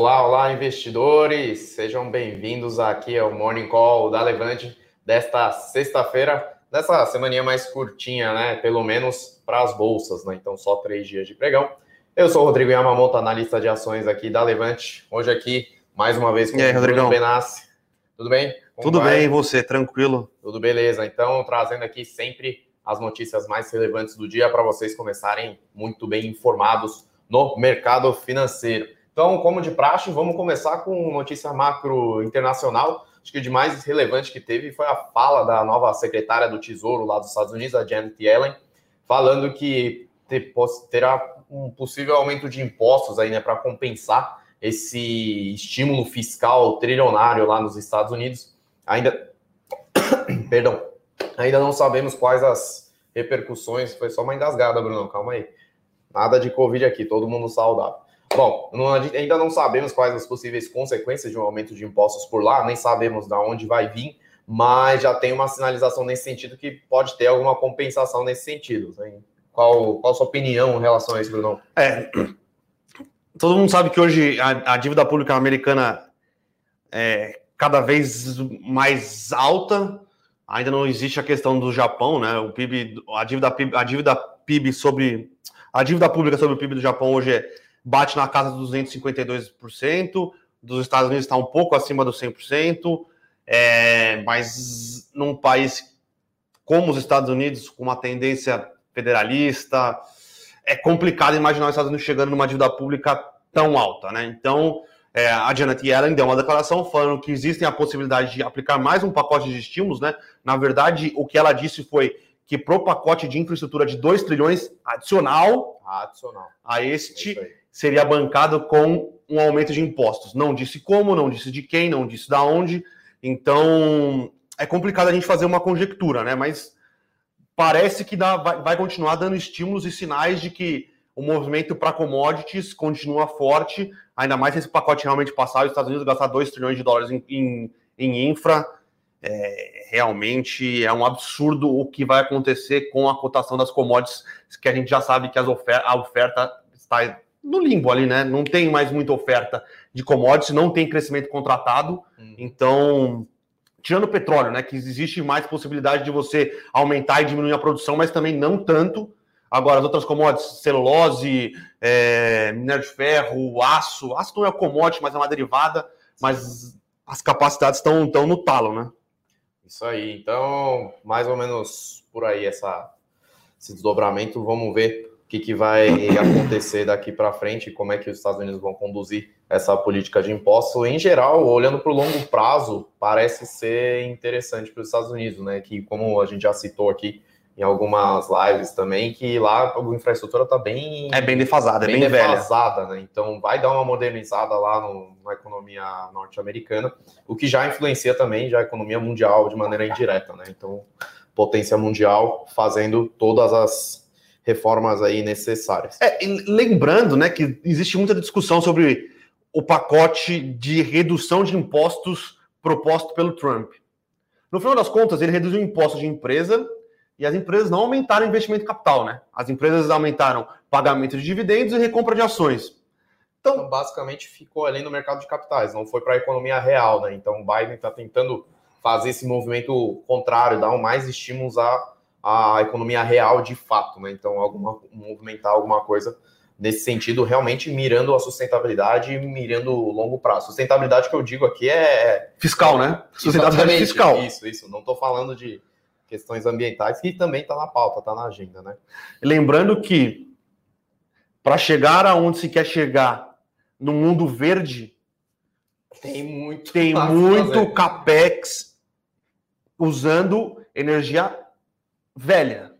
Olá, olá, investidores! Sejam bem-vindos aqui ao Morning Call da Levante desta sexta-feira, dessa semaninha mais curtinha, né? Pelo menos para as bolsas, né? Então, só três dias de pregão. Eu sou o Rodrigo Yamamoto, analista de ações aqui da Levante. Hoje aqui, mais uma vez, com e aí, o Bruno Benassi. Tudo bem? Como Tudo vai? bem, e você? Tranquilo? Tudo beleza. Então, trazendo aqui sempre as notícias mais relevantes do dia para vocês começarem muito bem informados no mercado financeiro. Então, como de praxe, vamos começar com notícia macro internacional. Acho que o de mais relevante que teve foi a fala da nova secretária do Tesouro lá dos Estados Unidos, a Janet Yellen, falando que terá um possível aumento de impostos aí, né, para compensar esse estímulo fiscal trilionário lá nos Estados Unidos. Ainda, perdão, ainda não sabemos quais as repercussões. Foi só uma engasgada, Bruno. Calma aí. Nada de Covid aqui, todo mundo saudável. Bom, não, ainda não sabemos quais as possíveis consequências de um aumento de impostos por lá, nem sabemos de onde vai vir, mas já tem uma sinalização nesse sentido que pode ter alguma compensação nesse sentido. Né? Qual, qual a sua opinião em relação a isso, Bruno? É, todo mundo sabe que hoje a, a dívida pública americana é cada vez mais alta. Ainda não existe a questão do Japão, né? O PIB, a dívida, a dívida PIB sobre a dívida pública sobre o PIB do Japão hoje é bate na casa dos 252%, dos Estados Unidos está um pouco acima dos 100%, é, mas num país como os Estados Unidos, com uma tendência federalista, é complicado imaginar os Estados Unidos chegando numa dívida pública tão alta, né? Então, é, a Janet Yellen deu uma declaração falando que existem a possibilidade de aplicar mais um pacote de estímulos, né? Na verdade, o que ela disse foi que pro pacote de infraestrutura de 2 trilhões adicional, adicional. a este seria bancado com um aumento de impostos. Não disse como, não disse de quem, não disse da onde. Então, é complicado a gente fazer uma conjectura, né? Mas parece que dá, vai, vai continuar dando estímulos e sinais de que o movimento para commodities continua forte, ainda mais se esse pacote realmente passar, os Estados Unidos gastar 2 trilhões de dólares em, em, em infra. É, realmente é um absurdo o que vai acontecer com a cotação das commodities, que a gente já sabe que as ofer a oferta está no limbo ali, né? Não tem mais muita oferta de commodities, não tem crescimento contratado. Hum. Então, tirando o petróleo, né? Que existe mais possibilidade de você aumentar e diminuir a produção, mas também não tanto. Agora, as outras commodities, celulose, é, minério de ferro, aço. Aço não é commodity, mas é uma derivada. Mas as capacidades estão, estão no talo, né? Isso aí. Então, mais ou menos por aí essa, esse desdobramento. Vamos ver que, que vai acontecer daqui para frente, como é que os Estados Unidos vão conduzir essa política de impostos. Em geral, olhando para o longo prazo, parece ser interessante para os Estados Unidos, né? Que, como a gente já citou aqui em algumas lives também, que lá a infraestrutura está bem. É bem defasada, bem, é bem defasada, velha. né? Então vai dar uma modernizada lá no, na economia norte-americana, o que já influencia também já a economia mundial de maneira indireta, né? Então, potência mundial fazendo todas as reformas aí necessárias. É, lembrando, né, que existe muita discussão sobre o pacote de redução de impostos proposto pelo Trump. No final das contas, ele reduziu o imposto de empresa e as empresas não aumentaram o investimento capital, né? As empresas aumentaram pagamento de dividendos e recompra de ações. Então, então basicamente ficou ali no mercado de capitais, não foi para a economia real, né? Então, o Biden está tentando fazer esse movimento contrário, dar mais estímulos a a economia real de fato, né? Então, alguma, movimentar alguma coisa nesse sentido, realmente mirando a sustentabilidade e mirando o longo prazo. Sustentabilidade que eu digo aqui é. Fiscal, né? Sustentabilidade fiscal. Isso, isso. Não estou falando de questões ambientais, que também está na pauta, está na agenda, né? Lembrando que para chegar aonde se quer chegar no mundo verde, tem muito, tem muito capex usando energia velha.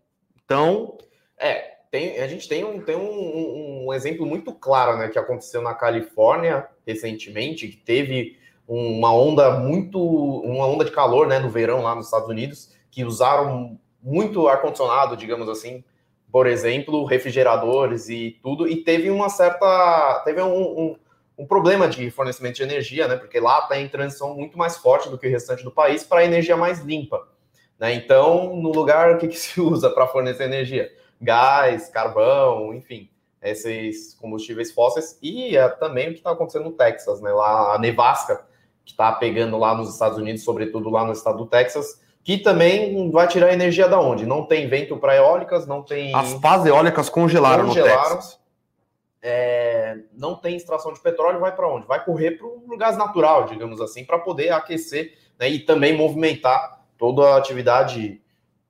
Então. É, tem, a gente tem, um, tem um, um, exemplo muito claro, né, que aconteceu na Califórnia recentemente, que teve uma onda muito, uma onda de calor, né, no verão lá nos Estados Unidos, que usaram muito ar condicionado, digamos assim, por exemplo, refrigeradores e tudo, e teve uma certa, teve um, um, um problema de fornecimento de energia, né, porque lá está em transição muito mais forte do que o restante do país para energia mais limpa. Né? Então, no lugar, o que, que se usa para fornecer energia? Gás, carvão, enfim. esses combustíveis fósseis e é, também o que está acontecendo no Texas, né? Lá a nevasca que está pegando lá nos Estados Unidos, sobretudo lá no estado do Texas, que também vai tirar energia da onde? Não tem vento para eólicas, não tem. As pás eólicas congelaram, congelaram no Texas. É, não tem extração de petróleo, vai para onde? Vai correr para o gás natural, digamos assim, para poder aquecer né, e também movimentar toda a atividade,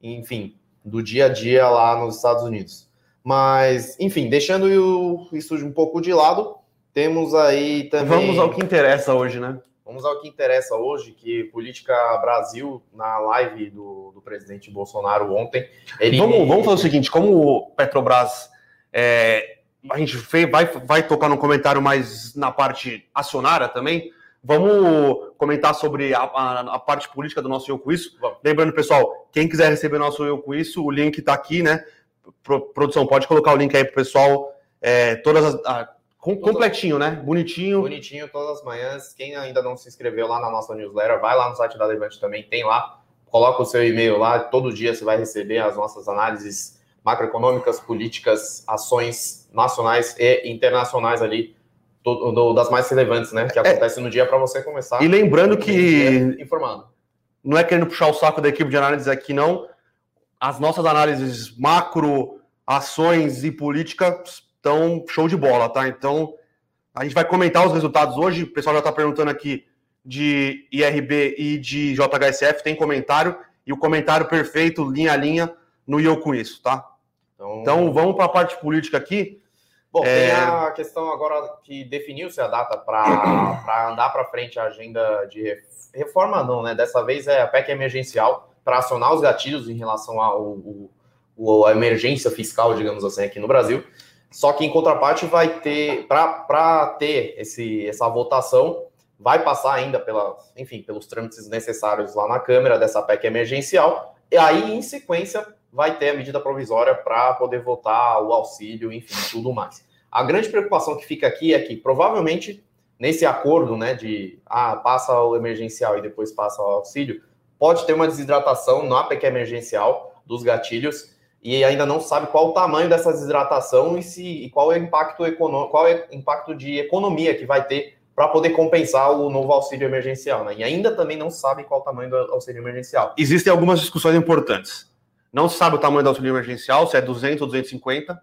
enfim, do dia a dia lá nos Estados Unidos. Mas, enfim, deixando isso um pouco de lado, temos aí também. Vamos ao que interessa hoje, né? Vamos ao que interessa hoje, que Política Brasil, na live do, do presidente Bolsonaro ontem. Ele... Vamos, vamos fazer o seguinte: como o Petrobras. É, a gente vai, vai tocar no comentário mais na parte acionária também. Vamos comentar sobre a, a, a parte política do nosso Eu Com Isso. Vamos. Lembrando, pessoal, quem quiser receber nosso Eu Com Isso, o link está aqui, né? Pro, produção, pode colocar o link aí para o pessoal. É, todas as, a, com, completinho, né? Bonitinho. Bonitinho todas as manhãs. Quem ainda não se inscreveu lá na nossa newsletter, vai lá no site da Levante também, tem lá. Coloca o seu e-mail lá, todo dia você vai receber as nossas análises macroeconômicas, políticas, ações nacionais e internacionais ali, do, do, das mais relevantes, né? Que é. acontecem é. no dia para você começar. E lembrando que. Informando. Não é querendo puxar o saco da equipe de análise aqui, não. As nossas análises macro, ações e políticas então, show de bola, tá? Então, a gente vai comentar os resultados hoje. O pessoal já está perguntando aqui de IRB e de JHSF, tem comentário, e o comentário perfeito, linha a linha, no Eu Com Isso, tá? Então, então vamos para a parte política aqui. Bom, é... tem a questão agora que definiu-se a data para andar para frente a agenda de reforma, não, né? Dessa vez é a PEC emergencial para acionar os gatilhos em relação à emergência fiscal, digamos assim, aqui no Brasil. Só que em contraparte vai ter, para ter esse, essa votação, vai passar ainda pela, enfim, pelos trâmites necessários lá na Câmara dessa PEC emergencial, e aí, em sequência, vai ter a medida provisória para poder votar o auxílio, enfim, tudo mais. A grande preocupação que fica aqui é que provavelmente nesse acordo, né, de ah, passa o emergencial e depois passa o auxílio, pode ter uma desidratação na PEC emergencial dos gatilhos e ainda não sabe qual o tamanho dessa desidratação e, se, e qual é o impacto econômico, qual é o impacto de economia que vai ter para poder compensar o novo auxílio emergencial, né? E ainda também não sabe qual o tamanho do auxílio emergencial. Existem algumas discussões importantes. Não se sabe o tamanho do auxílio emergencial, se é 200 ou 250.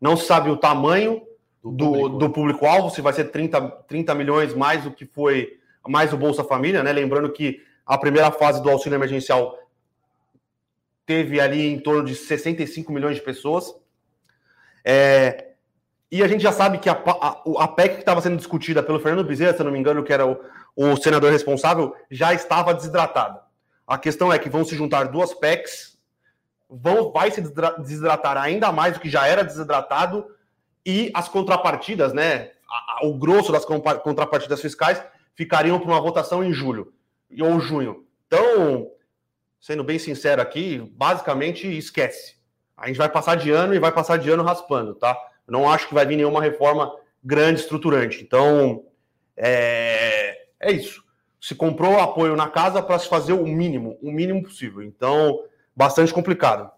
Não se sabe o tamanho do, do público-alvo, se vai ser 30, 30 milhões mais do que foi mais o Bolsa Família, né? Lembrando que a primeira fase do auxílio emergencial teve ali em torno de 65 milhões de pessoas. É, e a gente já sabe que a, a, a PEC que estava sendo discutida pelo Fernando Bezerra, se não me engano, que era o, o senador responsável, já estava desidratada. A questão é que vão se juntar duas PECs, vão, vai se desidratar ainda mais do que já era desidratado, e as contrapartidas, né, o grosso das contrapartidas fiscais, ficariam para uma votação em julho ou junho. Então, sendo bem sincero aqui, basicamente esquece. A gente vai passar de ano e vai passar de ano raspando, tá? não acho que vai vir nenhuma reforma grande, estruturante. Então, é, é isso. Se comprou apoio na casa para se fazer o mínimo, o mínimo possível. Então, bastante complicado.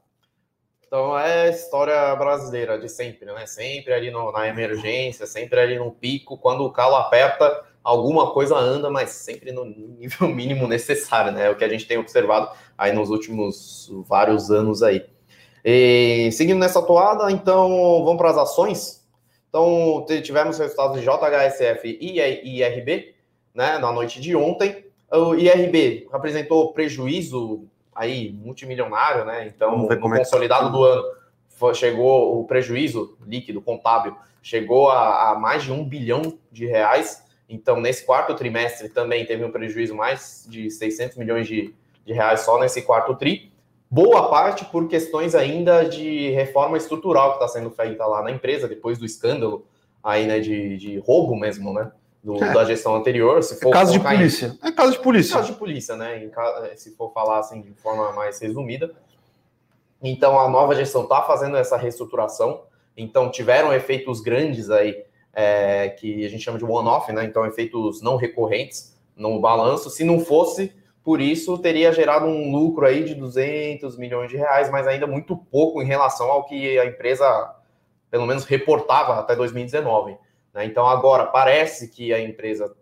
Então é história brasileira de sempre, né? Sempre ali no, na emergência, sempre ali no pico, quando o calo aperta, alguma coisa anda, mas sempre no nível mínimo necessário, né? É o que a gente tem observado aí nos últimos vários anos aí. E, seguindo nessa toada, então vamos para as ações. Então tivemos resultados de JHSF e IRB, né? Na noite de ontem, o IRB apresentou prejuízo aí multimilionário, né? Então no é consolidado tá. do ano chegou o prejuízo líquido contábil chegou a, a mais de um bilhão de reais então, nesse quarto trimestre também teve um prejuízo mais de 600 milhões de, de reais só nesse quarto tri. Boa parte por questões ainda de reforma estrutural que está sendo feita lá na empresa, depois do escândalo aí, né, de, de roubo mesmo, né, do, é. da gestão anterior. Se for é caso de polícia. Em... É caso de polícia. É caso de polícia, né, em, se for falar assim de forma mais resumida. Então, a nova gestão está fazendo essa reestruturação. Então, tiveram efeitos grandes aí é, que a gente chama de one-off, né? Então, efeitos não recorrentes no balanço. Se não fosse por isso, teria gerado um lucro aí de 200 milhões de reais, mas ainda muito pouco em relação ao que a empresa pelo menos reportava até 2019. Né? Então agora parece que a empresa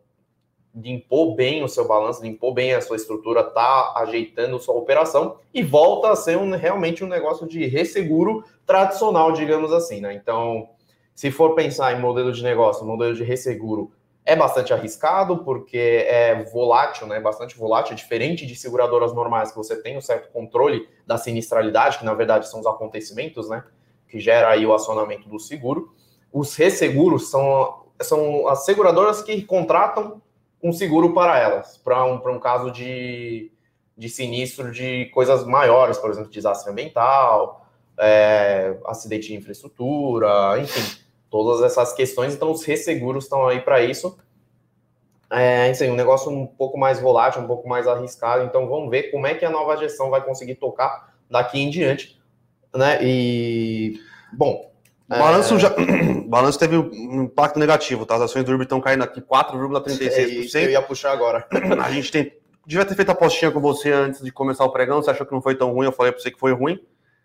limpou bem o seu balanço, limpou bem a sua estrutura, está ajeitando sua operação e volta a ser um, realmente um negócio de resseguro tradicional, digamos assim, né? Então, se for pensar em modelo de negócio, modelo de resseguro é bastante arriscado porque é volátil, né? Bastante volátil, diferente de seguradoras normais que você tem um certo controle da sinistralidade, que na verdade são os acontecimentos, né? Que gera aí o acionamento do seguro. Os resseguros são, são as seguradoras que contratam um seguro para elas, para um, um caso de, de sinistro de coisas maiores, por exemplo, desastre ambiental, é, acidente de infraestrutura, enfim, todas essas questões. Então, os resseguros estão aí para isso. É, assim, um negócio um pouco mais volátil, um pouco mais arriscado. Então, vamos ver como é que a nova gestão vai conseguir tocar daqui em diante, né? E, bom, o balanço, é... já, o balanço teve um impacto negativo, tá? As ações do Urbi estão caindo aqui 4,36%. É, eu ia puxar agora. A gente tem. Devia ter feito a postinha com você antes de começar o pregão. Você achou que não foi tão ruim? Eu falei para você que foi ruim.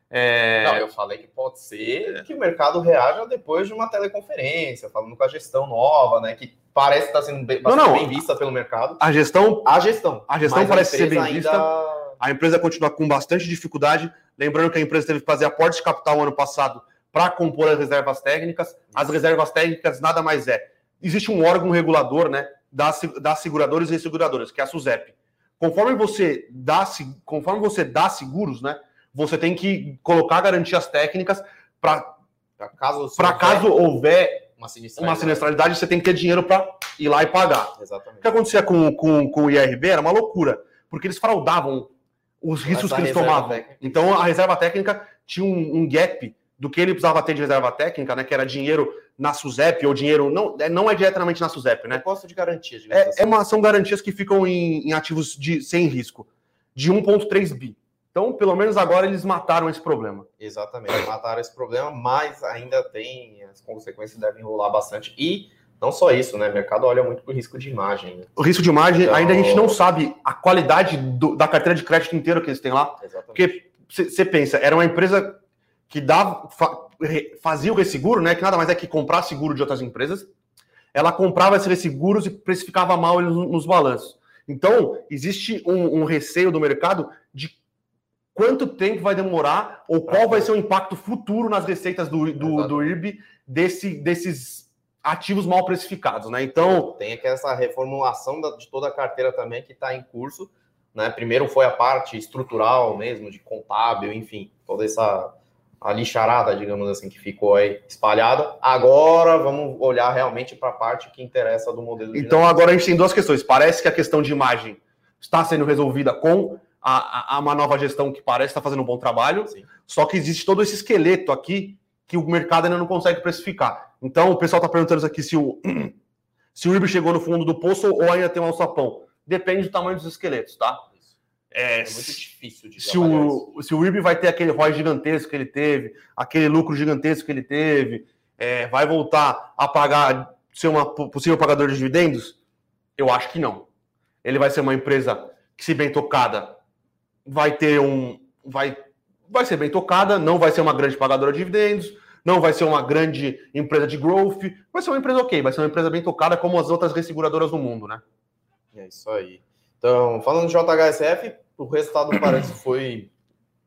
É... Não, eu falei que pode ser que o mercado reaja depois de uma teleconferência, falando com a gestão nova, né? Que parece estar tá sendo bem, não, não. bem vista pelo mercado. A gestão. A gestão. A gestão parece ser bem ainda... vista. A empresa continua com bastante dificuldade. Lembrando que a empresa teve que fazer aporte de capital ano passado para compor as reservas técnicas. As reservas técnicas nada mais é. Existe um órgão regulador né, das, das seguradoras e seguradoras, que é a SUSEP. Conforme você dá, conforme você dá seguros, né, você tem que colocar garantias técnicas para caso, caso houver uma sinistralidade. uma sinistralidade, você tem que ter dinheiro para ir lá e pagar. Exatamente. O que acontecia com, com, com o IRB era uma loucura, porque eles fraudavam os riscos que eles tomavam. Técnica. Então a reserva técnica tinha um, um gap do que ele precisava ter de reserva técnica, né? Que era dinheiro na SUSEP, ou dinheiro. Não, é, não é diretamente na SUSEP, né? Proposta de garantia. É, assim. é uma, são garantias que ficam em, em ativos de, sem risco, de 1,3 bi. Então, pelo menos agora eles mataram esse problema. Exatamente, mataram esse problema, mas ainda tem, as consequências devem rolar bastante. E não só isso, né? O mercado olha muito para o risco de imagem. Né? O risco de imagem, então... ainda a gente não sabe a qualidade do, da carteira de crédito inteira que eles têm lá. Exatamente. Porque você pensa, era uma empresa que dava, fazia o resseguro, né? Que nada mais é que comprar seguro de outras empresas. Ela comprava esses resseguros e precificava mal eles nos balanços. Então, existe um, um, receio do mercado de quanto tempo vai demorar ou qual vai ser o impacto futuro nas receitas do, do, do IRB desse, desses ativos mal precificados, né? Então. Tem aqui essa reformulação de toda a carteira também que está em curso. Né? Primeiro foi a parte estrutural mesmo, de contábil, enfim, toda essa a lixarada, digamos assim, que ficou aí espalhada. Agora vamos olhar realmente para a parte que interessa do modelo. Então agora a gente tem duas questões. Parece que a questão de imagem está sendo resolvida com a, a uma nova gestão que parece estar fazendo um bom trabalho. Sim. Só que existe todo esse esqueleto aqui que o mercado ainda não consegue precificar. Então o pessoal está perguntando aqui se o se o IRB chegou no fundo do poço ou ainda tem um alçapão. Depende do tamanho dos esqueletos, tá? É, é muito difícil de se o, se o IRB vai ter aquele ROI gigantesco que ele teve, aquele lucro gigantesco que ele teve, é, vai voltar a pagar, ser uma possível pagador de dividendos? Eu acho que não. Ele vai ser uma empresa que, se bem tocada, vai ter um. Vai, vai ser bem tocada, não vai ser uma grande pagadora de dividendos, não vai ser uma grande empresa de growth, vai ser uma empresa ok, vai ser uma empresa bem tocada como as outras resseguradoras do mundo, né? É isso aí. Então, falando de JHSF, o resultado parece foi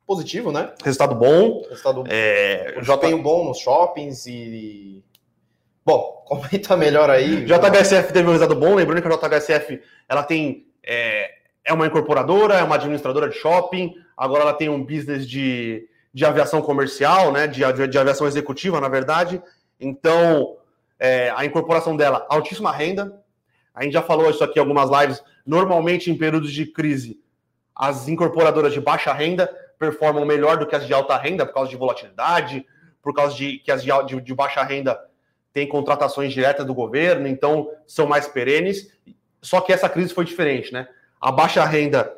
positivo, né? Resultado bom. Resultado é, J... bom nos shoppings e. Bom, comenta melhor aí. JHSF teve um resultado bom, lembrando que a JHSF ela tem. É, é uma incorporadora, é uma administradora de shopping, agora ela tem um business de, de aviação comercial, né? De, de, de aviação executiva, na verdade. Então, é, a incorporação dela, altíssima renda. A gente já falou isso aqui em algumas lives Normalmente, em períodos de crise, as incorporadoras de baixa renda performam melhor do que as de alta renda por causa de volatilidade, por causa de que as de, de, de baixa renda têm contratações diretas do governo, então são mais perenes. Só que essa crise foi diferente, né? A baixa renda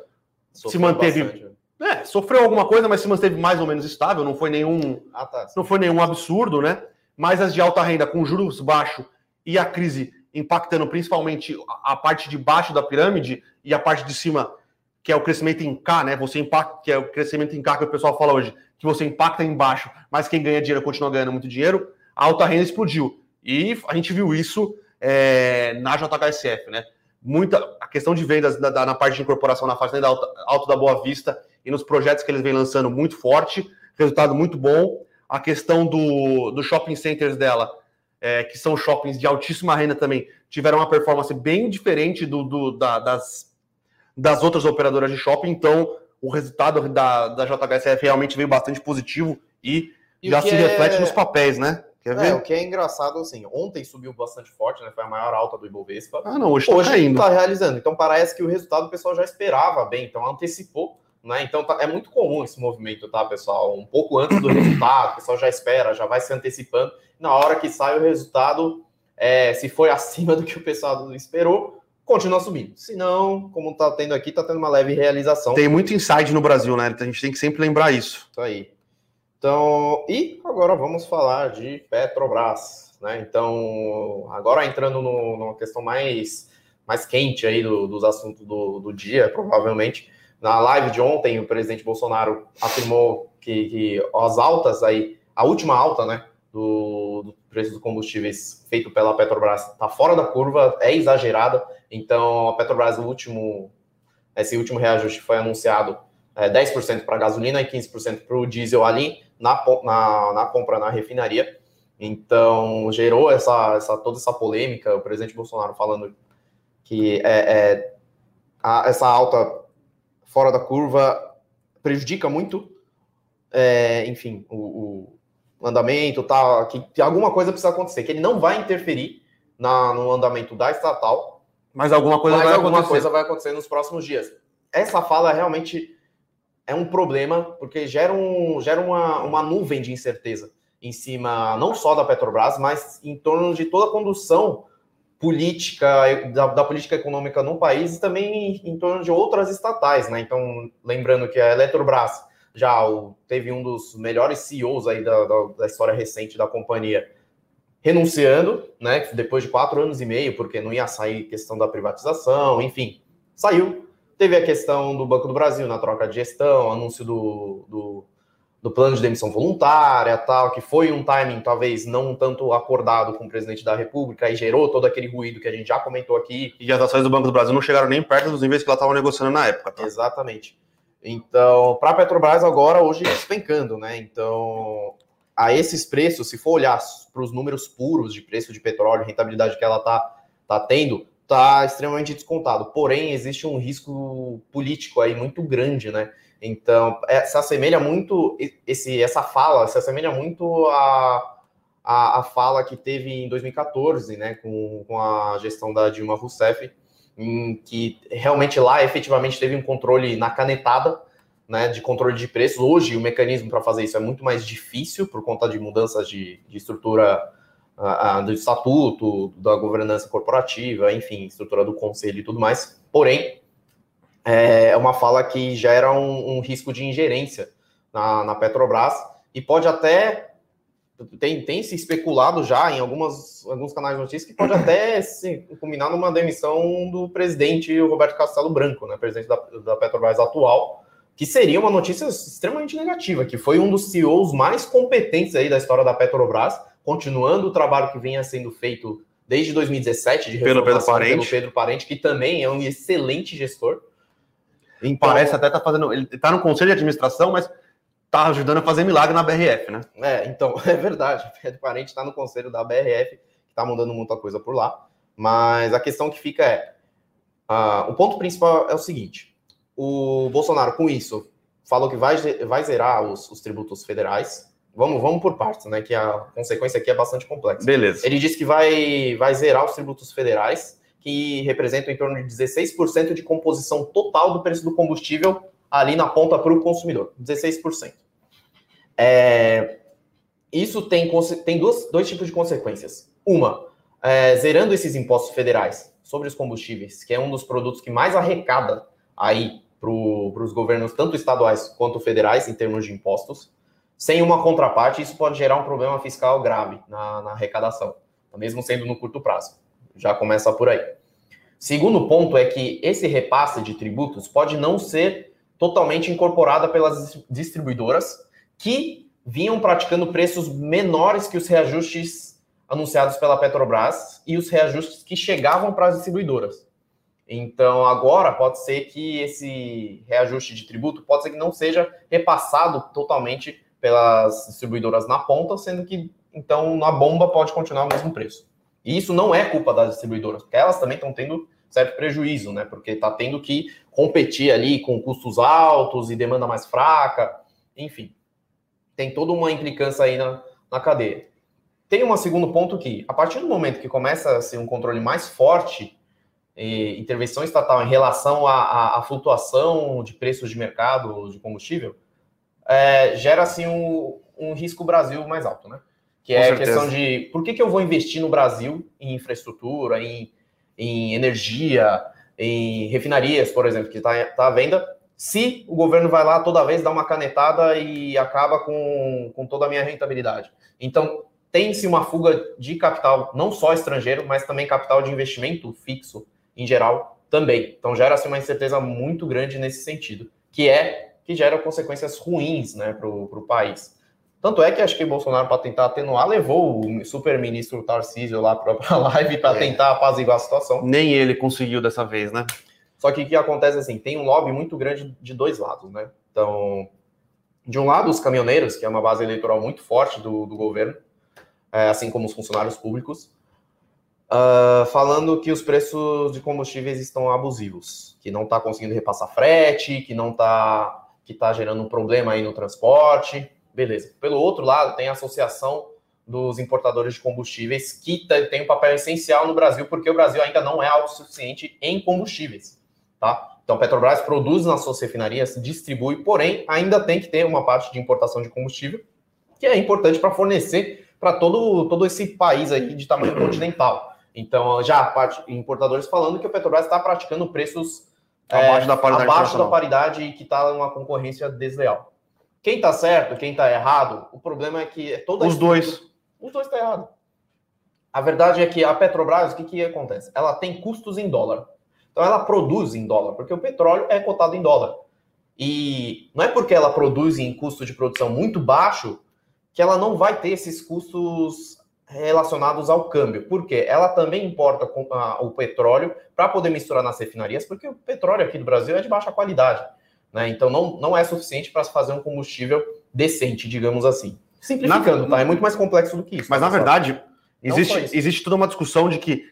Sofreu se manteve. Bastante. É, sofreu alguma coisa, mas se manteve mais ou menos estável, não foi nenhum, ah, tá, não foi nenhum absurdo, né? Mas as de alta renda com juros baixos e a crise impactando principalmente a parte de baixo da pirâmide e a parte de cima, que é o crescimento em K, né? Você impacta, que é o crescimento em K que o pessoal fala hoje, que você impacta embaixo, mas quem ganha dinheiro continua ganhando muito dinheiro. a alta renda explodiu. E a gente viu isso é, na JHSF, né? Muita a questão de vendas da, da, na parte de incorporação na fazenda alta, alta da Boa Vista e nos projetos que eles vêm lançando muito forte, resultado muito bom. A questão do, do shopping centers dela, é, que são shoppings de altíssima renda também, tiveram uma performance bem diferente do, do da, das, das outras operadoras de shopping. Então, o resultado da, da JHSF realmente veio bastante positivo e, e já se reflete é... nos papéis, né? Quer ver? É, o que é engraçado, assim, ontem subiu bastante forte, né? Foi a maior alta do Ibovespa. Ah, não, hoje, tá hoje caindo. tá realizando. Então parece que o resultado o pessoal já esperava bem, então antecipou, né? Então tá, é muito comum esse movimento, tá, pessoal? Um pouco antes do resultado, o pessoal já espera, já vai se antecipando. Na hora que sai o resultado, é, se foi acima do que o pessoal esperou, continua subindo. Se não, como tá tendo aqui, tá tendo uma leve realização. Tem muito inside no Brasil, né? A gente tem que sempre lembrar isso. Isso aí. Então, e agora vamos falar de Petrobras, né? Então, agora entrando no, numa questão mais, mais quente aí do, dos assuntos do, do dia, provavelmente. Na live de ontem, o presidente Bolsonaro afirmou que, que as altas aí, a última alta, né, do, do preço dos combustíveis feito pela Petrobras está fora da curva, é exagerada. Então, a Petrobras, o último, esse último reajuste foi anunciado é, 10% para gasolina e 15% para o diesel ali na, na, na, compra na refinaria. Então, gerou essa, essa, toda essa polêmica, o presidente Bolsonaro falando que é, é a, essa alta fora da curva prejudica muito, é, enfim, o, o, andamento, tá, que, que, alguma coisa precisa acontecer, que ele não vai interferir na, no andamento da estatal, mas alguma coisa, mas vai, alguma acontecer. coisa vai acontecer nos próximos dias. Essa fala realmente é um problema, porque gera, um, gera uma, uma nuvem de incerteza em cima não só da Petrobras, mas em torno de toda a condução política, da, da, política econômica no país e também em, em, torno de outras estatais, né? Então, lembrando que a Eletrobras já teve um dos melhores CEOs aí da, da, da, história recente da companhia renunciando, né? Depois de quatro anos e meio, porque não ia sair questão da privatização, enfim, saiu Teve a questão do Banco do Brasil na troca de gestão, anúncio do, do, do, plano de demissão voluntária, tal, que foi um timing talvez não tanto acordado com o presidente da República e gerou todo aquele ruído que a gente já comentou aqui. E as ações do Banco do Brasil não chegaram nem perto dos níveis que ela estava negociando na época. Tá? Exatamente. Então, para a Petrobras agora, hoje, despencando, né? Então, a esses preços, se for olhar para os números puros de preço de petróleo, rentabilidade que ela está tá tendo, está extremamente descontado. Porém, existe um risco político aí muito grande, né? Então, é, se assemelha muito, esse, essa fala se assemelha muito a, a, fala que teve em 2014, né, com, com a gestão da Dilma Rousseff, em que realmente lá efetivamente teve um controle na canetada, né, de controle de preços. Hoje, o mecanismo para fazer isso é muito mais difícil por conta de mudanças de, de estrutura a, a, do estatuto, da governança corporativa, enfim, estrutura do conselho e tudo mais. Porém, é uma fala que gera um, um risco de ingerência na, na, Petrobras e pode até tem, tem se especulado já em algumas, alguns canais de notícias que pode até se culminar numa demissão do presidente Roberto Castelo Branco, né, presidente da, da Petrobras atual, que seria uma notícia extremamente negativa, que foi um dos CEOs mais competentes aí da história da Petrobras, continuando o trabalho que vinha sendo feito desde 2017 de pelo Pedro Parente. pelo Pedro Parente, que também é um excelente gestor. Então, Parece até tá fazendo, ele está no conselho de administração, mas está ajudando a fazer milagre na BRF, né? É, então, é verdade. O Pedro Parente está no conselho da BRF, que está mudando muita coisa por lá. Mas a questão que fica é, uh, o ponto principal é o seguinte: o Bolsonaro, com isso, falou que vai, vai zerar os, os tributos federais, Vamos, vamos por partes, né? Que a consequência aqui é bastante complexa. Beleza. Ele disse que vai, vai zerar os tributos federais, que representam em torno de 16% de composição total do preço do combustível ali na ponta para o consumidor. 16%. É, isso tem, tem dois, dois tipos de consequências. Uma, é, zerando esses impostos federais sobre os combustíveis, que é um dos produtos que mais arrecada aí para os governos, tanto estaduais quanto federais, em termos de impostos sem uma contraparte, isso pode gerar um problema fiscal grave na, na arrecadação, mesmo sendo no curto prazo. Já começa por aí. Segundo ponto é que esse repasse de tributos pode não ser totalmente incorporado pelas distribuidoras que vinham praticando preços menores que os reajustes anunciados pela Petrobras e os reajustes que chegavam para as distribuidoras. Então, agora pode ser que esse reajuste de tributo pode ser que não seja repassado totalmente pelas distribuidoras na ponta, sendo que então na bomba pode continuar o mesmo preço. E isso não é culpa das distribuidoras, porque elas também estão tendo certo prejuízo, né? Porque está tendo que competir ali com custos altos e demanda mais fraca, enfim. Tem toda uma implicância aí na, na cadeia. Tem um segundo ponto que, a partir do momento que começa a ser um controle mais forte, intervenção estatal em relação à, à, flutuação de preços de mercado de combustível, é, gera assim um, um risco Brasil mais alto, né? Que é a questão de por que, que eu vou investir no Brasil em infraestrutura, em, em energia, em refinarias, por exemplo, que está tá à venda, se o governo vai lá toda vez dar uma canetada e acaba com, com toda a minha rentabilidade. Então, tem-se uma fuga de capital, não só estrangeiro, mas também capital de investimento fixo em geral também. Então, gera-se uma incerteza muito grande nesse sentido, que é que gera consequências ruins né, para o país. Tanto é que acho que Bolsonaro, para tentar atenuar, levou o super-ministro Tarcísio lá para a live para é. tentar apaziguar a situação. Nem ele conseguiu dessa vez, né? Só que o que acontece assim, tem um lobby muito grande de dois lados, né? Então, de um lado, os caminhoneiros, que é uma base eleitoral muito forte do, do governo, é, assim como os funcionários públicos, uh, falando que os preços de combustíveis estão abusivos, que não está conseguindo repassar frete, que não está que está gerando um problema aí no transporte, beleza. Pelo outro lado, tem a associação dos importadores de combustíveis, que tem um papel essencial no Brasil, porque o Brasil ainda não é autossuficiente em combustíveis, tá? Então, a Petrobras produz nas suas refinarias, distribui, porém, ainda tem que ter uma parte de importação de combustível, que é importante para fornecer para todo, todo esse país aí de tamanho continental. Então, já a parte importadores falando que o Petrobras está praticando preços Abaixo, é, da, paridade abaixo da paridade que está numa concorrência desleal. Quem está certo, quem está errado, o problema é que é toda Os dois. Os dois estão tá errados. A verdade é que a Petrobras, o que, que acontece? Ela tem custos em dólar. Então ela produz em dólar, porque o petróleo é cotado em dólar. E não é porque ela produz em custo de produção muito baixo que ela não vai ter esses custos relacionados ao câmbio, porque ela também importa o petróleo para poder misturar nas refinarias, porque o petróleo aqui do Brasil é de baixa qualidade, né? Então não, não é suficiente para se fazer um combustível decente, digamos assim. Simplificando, na, tá? É muito mais complexo do que isso. Mas tá na verdade, existe, existe toda uma discussão de que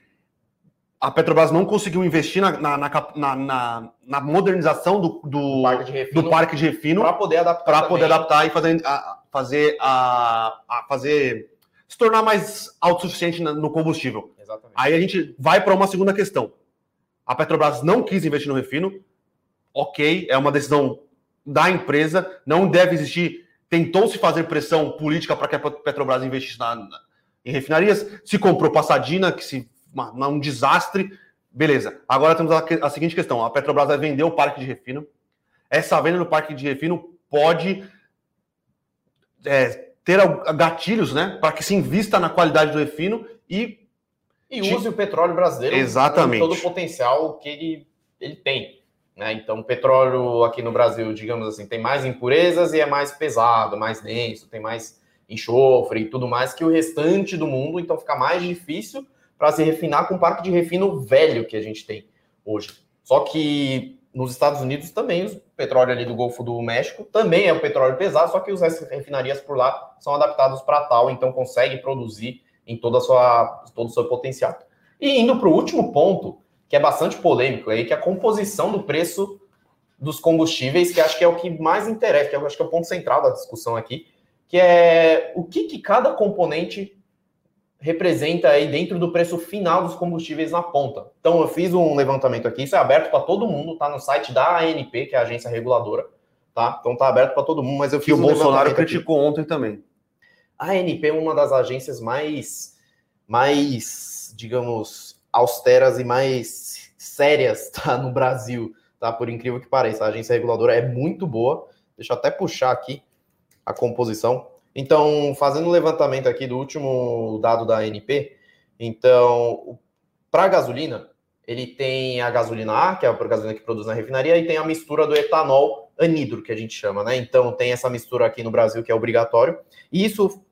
a Petrobras não conseguiu investir na, na, na, na, na modernização do, do, parque de refino, do parque de refino para poder adaptar para poder adaptar e fazer a, fazer a, a fazer se tornar mais autossuficiente no combustível. Exatamente. Aí a gente vai para uma segunda questão. A Petrobras não quis investir no refino. Ok, é uma decisão da empresa. Não deve existir. Tentou-se fazer pressão política para que a Petrobras investisse na, na, em refinarias. Se comprou passadina, que se uma, um desastre. Beleza. Agora temos a, a seguinte questão: a Petrobras vai vender o parque de refino. Essa venda do parque de refino pode é, ter gatilhos, né, para que se invista na qualidade do refino e e use o petróleo brasileiro Exatamente. todo o potencial que ele, ele tem. Né? Então, o petróleo aqui no Brasil, digamos assim, tem mais impurezas e é mais pesado, mais denso, tem mais enxofre e tudo mais que o restante do mundo, então fica mais difícil para se refinar com o parque de refino velho que a gente tem hoje. Só que nos Estados Unidos também, o petróleo ali do Golfo do México também é um petróleo pesado, só que as refinarias por lá são adaptadas para tal, então consegue produzir em toda sua, todo o seu potencial. E indo para o último ponto, que é bastante polêmico aí, que é a composição do preço dos combustíveis, que acho que é o que mais interessa, que eu acho que é o ponto central da discussão aqui, que é o que, que cada componente representa aí dentro do preço final dos combustíveis na ponta. Então eu fiz um levantamento aqui, isso é aberto para todo mundo, tá no site da ANP, que é a agência reguladora, tá? Então tá aberto para todo mundo, mas eu fiz que um o Bolsonaro criticou aqui. ontem também. A ANP é uma das agências mais mais, digamos, austeras e mais sérias tá no Brasil, tá? Por incrível que pareça, a agência reguladora é muito boa. Deixa eu até puxar aqui a composição. Então, fazendo o um levantamento aqui do último dado da ANP, então, para gasolina, ele tem a gasolina A, que é a gasolina que produz na refinaria, e tem a mistura do etanol anidro, que a gente chama, né? Então tem essa mistura aqui no Brasil que é obrigatório. E isso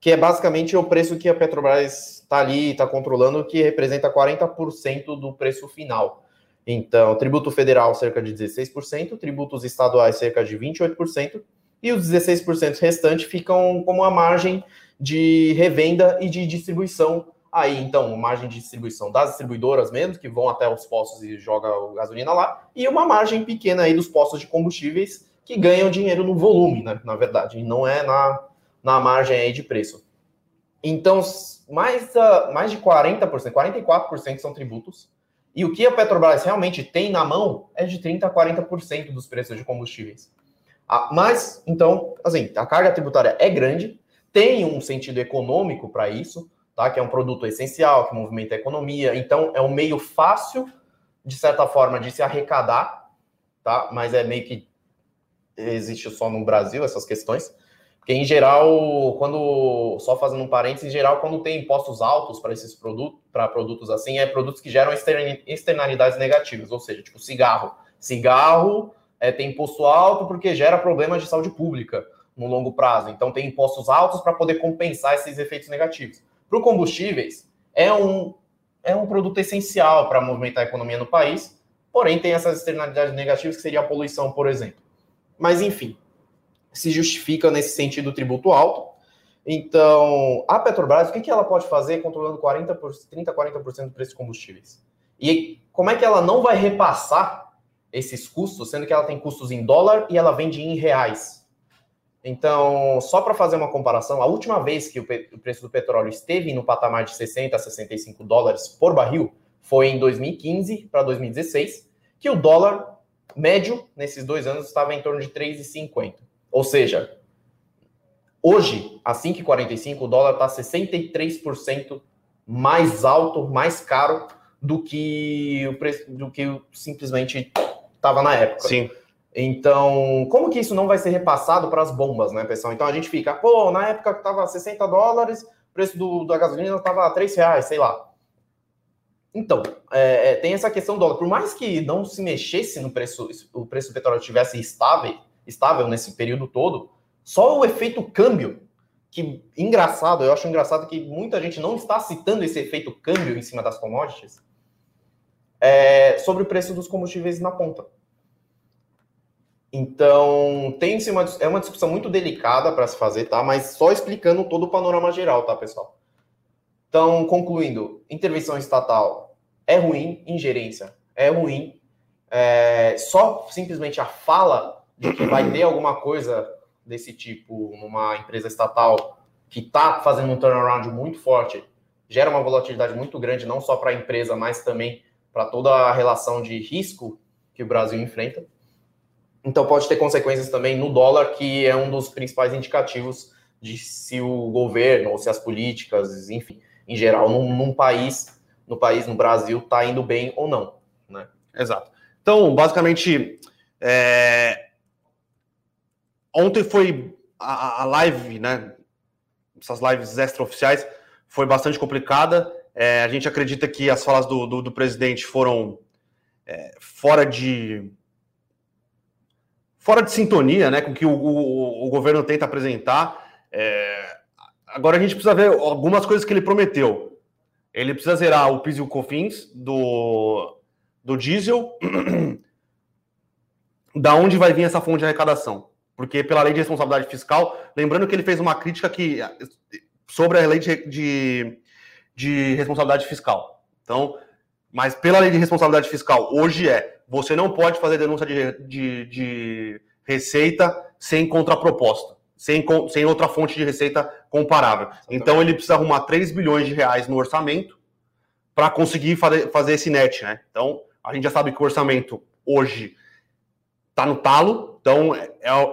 que é basicamente o preço que a Petrobras está ali, está controlando, que representa 40% do preço final. Então, tributo federal cerca de 16%, tributos estaduais cerca de 28%, e os 16% restantes ficam como a margem de revenda e de distribuição. Aí, então, margem de distribuição das distribuidoras mesmo, que vão até os postos e jogam gasolina lá, e uma margem pequena aí dos postos de combustíveis que ganham dinheiro no volume, né, na verdade, não é na, na margem aí de preço. Então, mais, uh, mais de 40%, 44% são tributos, e o que a Petrobras realmente tem na mão é de 30% a 40% dos preços de combustíveis. Ah, mas, então, assim, a carga tributária é grande, tem um sentido econômico para isso, tá? Que é um produto essencial, que movimenta a economia, então é um meio fácil, de certa forma, de se arrecadar, tá? Mas é meio que existe só no Brasil essas questões. Porque, em geral, quando. Só fazendo um parênteses, em geral, quando tem impostos altos para esses produtos, para produtos assim, é produtos que geram externalidades negativas, ou seja, tipo cigarro. Cigarro é, tem imposto alto porque gera problemas de saúde pública no longo prazo. Então, tem impostos altos para poder compensar esses efeitos negativos. Para combustíveis, é um, é um produto essencial para movimentar a economia no país, porém, tem essas externalidades negativas, que seria a poluição, por exemplo. Mas, enfim, se justifica nesse sentido tributo alto. Então, a Petrobras, o que, que ela pode fazer controlando 40%, 30%, 40% do preço de combustíveis? E como é que ela não vai repassar esses custos, sendo que ela tem custos em dólar e ela vende em reais. Então, só para fazer uma comparação, a última vez que o, o, preço do petróleo esteve no patamar de 60 a 65 dólares por barril foi em 2015 para 2016, que o dólar médio nesses dois anos estava em torno de 3,50. Ou seja, hoje, a 5,45, o dólar está 63% mais alto, mais caro do que o preço, do que simplesmente estava na época. Sim. Então, como que isso não vai ser repassado para as bombas, né, pessoal? Então a gente fica, pô, na época que estava 60 dólares, o preço do, da gasolina estava 3 reais, sei lá. Então, é, é, tem essa questão do dólar. Por mais que não se mexesse no preço, o preço do petróleo estivesse estável, estável nesse período todo, só o efeito câmbio, que engraçado, eu acho engraçado que muita gente não está citando esse efeito câmbio em cima das commodities, é, sobre o preço dos combustíveis na ponta. Então, tem uma, é uma discussão muito delicada para se fazer, tá? Mas só explicando todo o panorama geral, tá, pessoal? Então, concluindo, intervenção estatal é ruim, ingerência é ruim. É, só simplesmente a fala de que vai ter alguma coisa desse tipo numa empresa estatal que está fazendo um turnaround muito forte gera uma volatilidade muito grande, não só para a empresa, mas também para toda a relação de risco que o Brasil enfrenta. Então pode ter consequências também no dólar, que é um dos principais indicativos de se o governo ou se as políticas, enfim, em geral, num, num país, no país, no Brasil, está indo bem ou não, né? Exato. Então, basicamente, é... ontem foi a, a live, né? Essas lives extraoficiais foi bastante complicada. É, a gente acredita que as falas do, do, do presidente foram é, fora de fora de sintonia, né, com que o, o, o governo tenta apresentar. É, agora a gente precisa ver algumas coisas que ele prometeu. Ele precisa zerar o PIS e o COFINS do, do diesel. da onde vai vir essa fonte de arrecadação? Porque pela lei de responsabilidade fiscal, lembrando que ele fez uma crítica que sobre a lei de, de de responsabilidade fiscal. Então, mas pela lei de responsabilidade fiscal, hoje é, você não pode fazer denúncia de, de, de receita sem contraproposta, sem, sem outra fonte de receita comparável. Então, ele precisa arrumar 3 bilhões de reais no orçamento para conseguir fazer, fazer esse net, né? Então, a gente já sabe que o orçamento hoje está no talo, então é,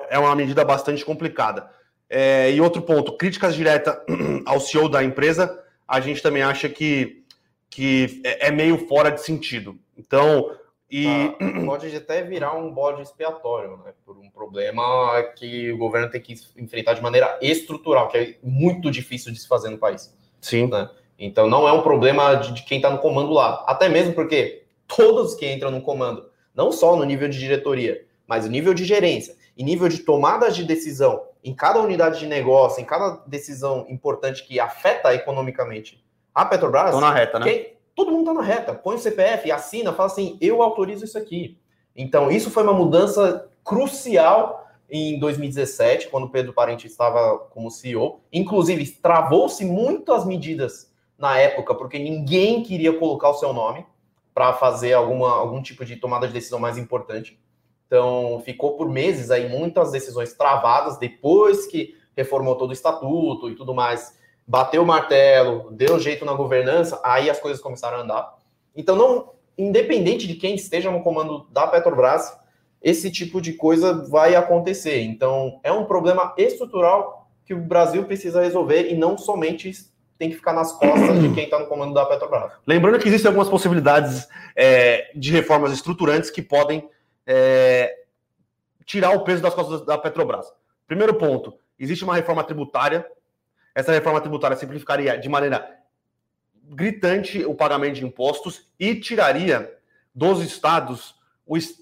é uma medida bastante complicada. É, e outro ponto, críticas diretas ao CEO da empresa a gente também acha que, que é, é meio fora de sentido. Então, e... Tá, pode até virar um bode expiatório, né? Por um problema que o governo tem que enfrentar de maneira estrutural, que é muito difícil de se fazer no país. Sim. Né? Então não é um problema de, de quem está no comando lá. Até mesmo porque todos que entram no comando, não só no nível de diretoria, mas o nível de gerência e nível de tomadas de decisão em cada unidade de negócio, em cada decisão importante que afeta economicamente a Petrobras. Estão na reta, né? Quem, todo mundo está na reta. Põe o CPF, assina, fala assim: eu autorizo isso aqui. Então, isso foi uma mudança crucial em 2017, quando Pedro Parente estava como CEO. Inclusive, travou-se muito as medidas na época, porque ninguém queria colocar o seu nome para fazer alguma, algum tipo de tomada de decisão mais importante. Então, ficou por meses aí muitas decisões travadas depois que reformou todo o estatuto e tudo mais. Bateu o martelo, deu jeito na governança, aí as coisas começaram a andar. Então, não, independente de quem esteja no comando da Petrobras, esse tipo de coisa vai acontecer. Então, é um problema estrutural que o Brasil precisa resolver e não somente tem que ficar nas costas de quem está no comando da Petrobras. Lembrando que existem algumas possibilidades é, de reformas estruturantes que podem é, tirar o peso das costas da Petrobras. Primeiro ponto: existe uma reforma tributária. Essa reforma tributária simplificaria de maneira gritante o pagamento de impostos e tiraria dos estados,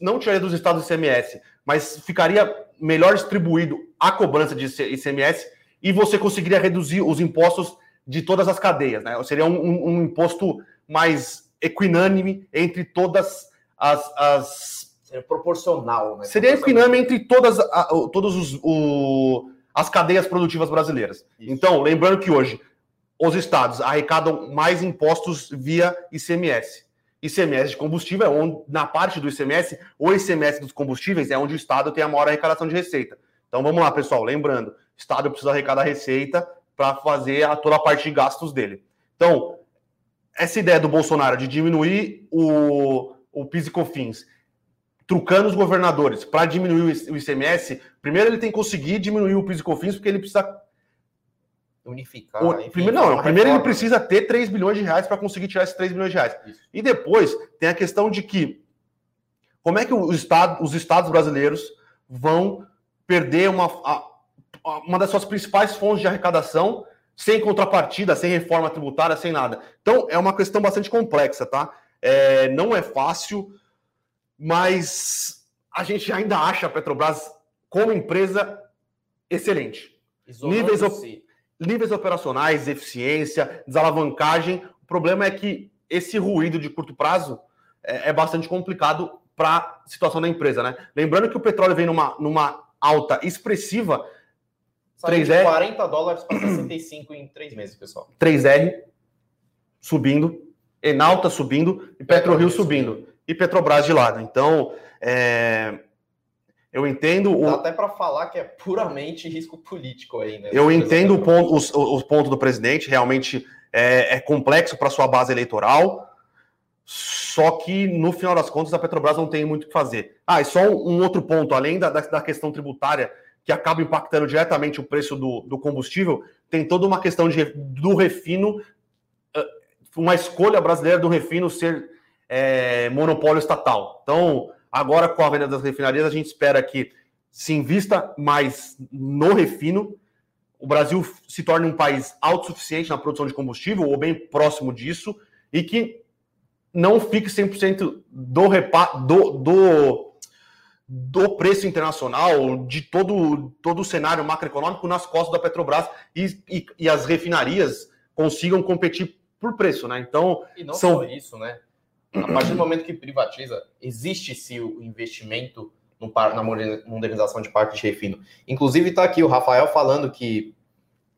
não tiraria dos estados ICMS, mas ficaria melhor distribuído a cobrança de ICMS e você conseguiria reduzir os impostos de todas as cadeias, né? Seria um, um, um imposto mais equinânime entre todas as, as... Seria proporcional, né? Seria equinânime entre todas, a, todos os, o, as cadeias produtivas brasileiras. Isso. Então, lembrando que hoje os estados arrecadam mais impostos via ICMS. ICMS de combustível é onde, na parte do ICMS, o ICMS dos combustíveis é onde o Estado tem a maior arrecadação de receita. Então vamos lá, pessoal, lembrando, o Estado precisa arrecadar receita para fazer a, toda a parte de gastos dele. Então, essa ideia do Bolsonaro de diminuir o, o PIS e COFINS, trucando os governadores para diminuir o ICMS, primeiro ele tem que conseguir diminuir o PIS e COFINS, porque ele precisa unificar. O, enfim, primeiro, não, primeiro ele precisa ter 3 bilhões de reais para conseguir tirar esses 3 bilhões de reais. Isso. E depois tem a questão de que como é que o estado, os estados brasileiros vão perder uma, uma das suas principais fontes de arrecadação sem contrapartida, sem reforma tributária, sem nada. Então, é uma questão bastante complexa, tá? É, não é fácil, mas a gente ainda acha a Petrobras como empresa excelente. Níveis, níveis operacionais, eficiência, desalavancagem. O problema é que esse ruído de curto prazo é, é bastante complicado para a situação da empresa, né? Lembrando que o petróleo vem numa, numa alta expressiva 3R. 40 dólares para 65 em três meses, pessoal. 3R subindo, Enalta subindo e PetroRio subindo. subindo. E Petrobras de lado. Então, é... eu entendo. Dá o... até para falar que é puramente risco político aí, né? Eu entendo o ponto, o, o ponto do presidente, realmente é, é complexo para sua base eleitoral. Só que, no final das contas, a Petrobras não tem muito o que fazer. Ah, e só um, um outro ponto, além da, da, da questão tributária, que acaba impactando diretamente o preço do, do combustível, tem toda uma questão de, do refino, eh, uma escolha brasileira do refino ser é, monopólio estatal. Então, agora com a venda das refinarias, a gente espera que se invista mais no refino, o Brasil se torne um país autossuficiente na produção de combustível, ou bem próximo disso, e que não fique 100% do, repa, do, do do preço internacional, de todo, todo o cenário macroeconômico nas costas da Petrobras e, e, e as refinarias consigam competir por preço, né? Então, e não são... só isso, né? A partir do momento que privatiza, existe-se o investimento no, na modernização de parques de refino. Inclusive, está aqui o Rafael falando que.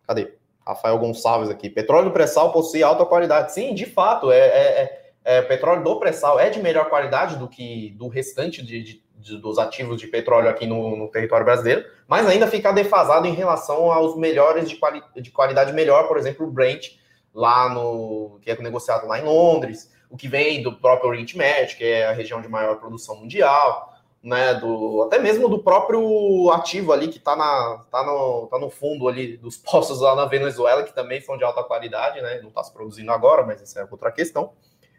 Cadê? Rafael Gonçalves aqui. Petróleo pré-sal possui alta qualidade. Sim, de fato, é, é, é, é petróleo do pré-sal é de melhor qualidade do que do restante de, de de, dos ativos de petróleo aqui no, no, território brasileiro, mas ainda fica defasado em relação aos melhores de, quali, de qualidade melhor, por exemplo, o Brent, lá no que é negociado lá em Londres, o que vem do próprio Oriente Médio, que é a região de maior produção mundial, né, do, até mesmo do próprio ativo ali que está tá no, tá no fundo ali dos poços lá na Venezuela, que também são de alta qualidade, né, não está se produzindo agora, mas essa é outra questão.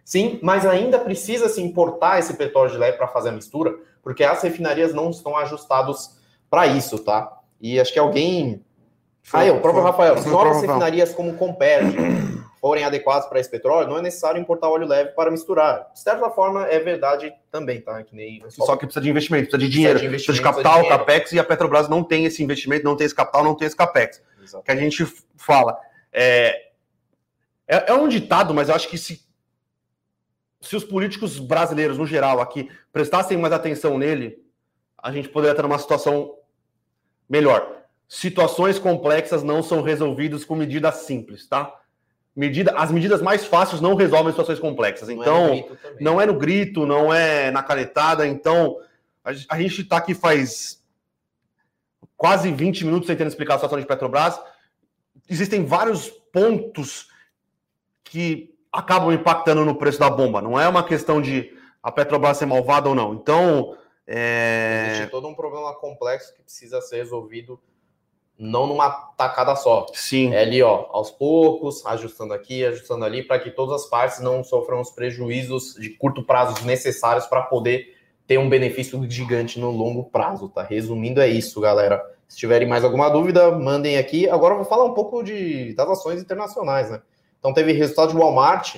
Sim, mas ainda precisa se importar esse petróleo de leve para fazer a mistura, porque as refinarias não estão ajustados para isso, tá? E acho que alguém. Foi, ah, o próprio foi, Rafael, foi, novas refinarias como Comperge forem adequados para esse petróleo, não é necessário importar óleo leve para misturar. De certa forma, é verdade também, tá? Que nem... Só, que precisa de investimento, precisa de dinheiro, precisa de, precisa de capital, precisa de capex, e a Petrobras não tem esse investimento, não tem esse capital, não tem esse capex. Que a gente fala. É, é, é um ditado, mas eu acho que se, se os políticos brasileiros, no geral, aqui, prestassem mais atenção nele, a gente poderia estar numa situação melhor. Situações complexas não são resolvidas com medidas simples, tá? Medida, as medidas mais fáceis não resolvem situações complexas. Então, não é, então, não é no grito, não é na canetada. Então, a, a gente está aqui faz quase 20 minutos tentando explicar a situação de Petrobras. Existem vários pontos que acabam impactando no preço da bomba. Não é uma questão de a Petrobras ser malvada ou não. Então. É... Existe todo um problema complexo que precisa ser resolvido não numa tacada só. Sim. É ali, ó, aos poucos, ajustando aqui, ajustando ali, para que todas as partes não sofram os prejuízos de curto prazo necessários para poder ter um benefício gigante no longo prazo, tá? Resumindo, é isso, galera. Se tiverem mais alguma dúvida, mandem aqui. Agora eu vou falar um pouco de, das ações internacionais, né? Então teve resultado de Walmart,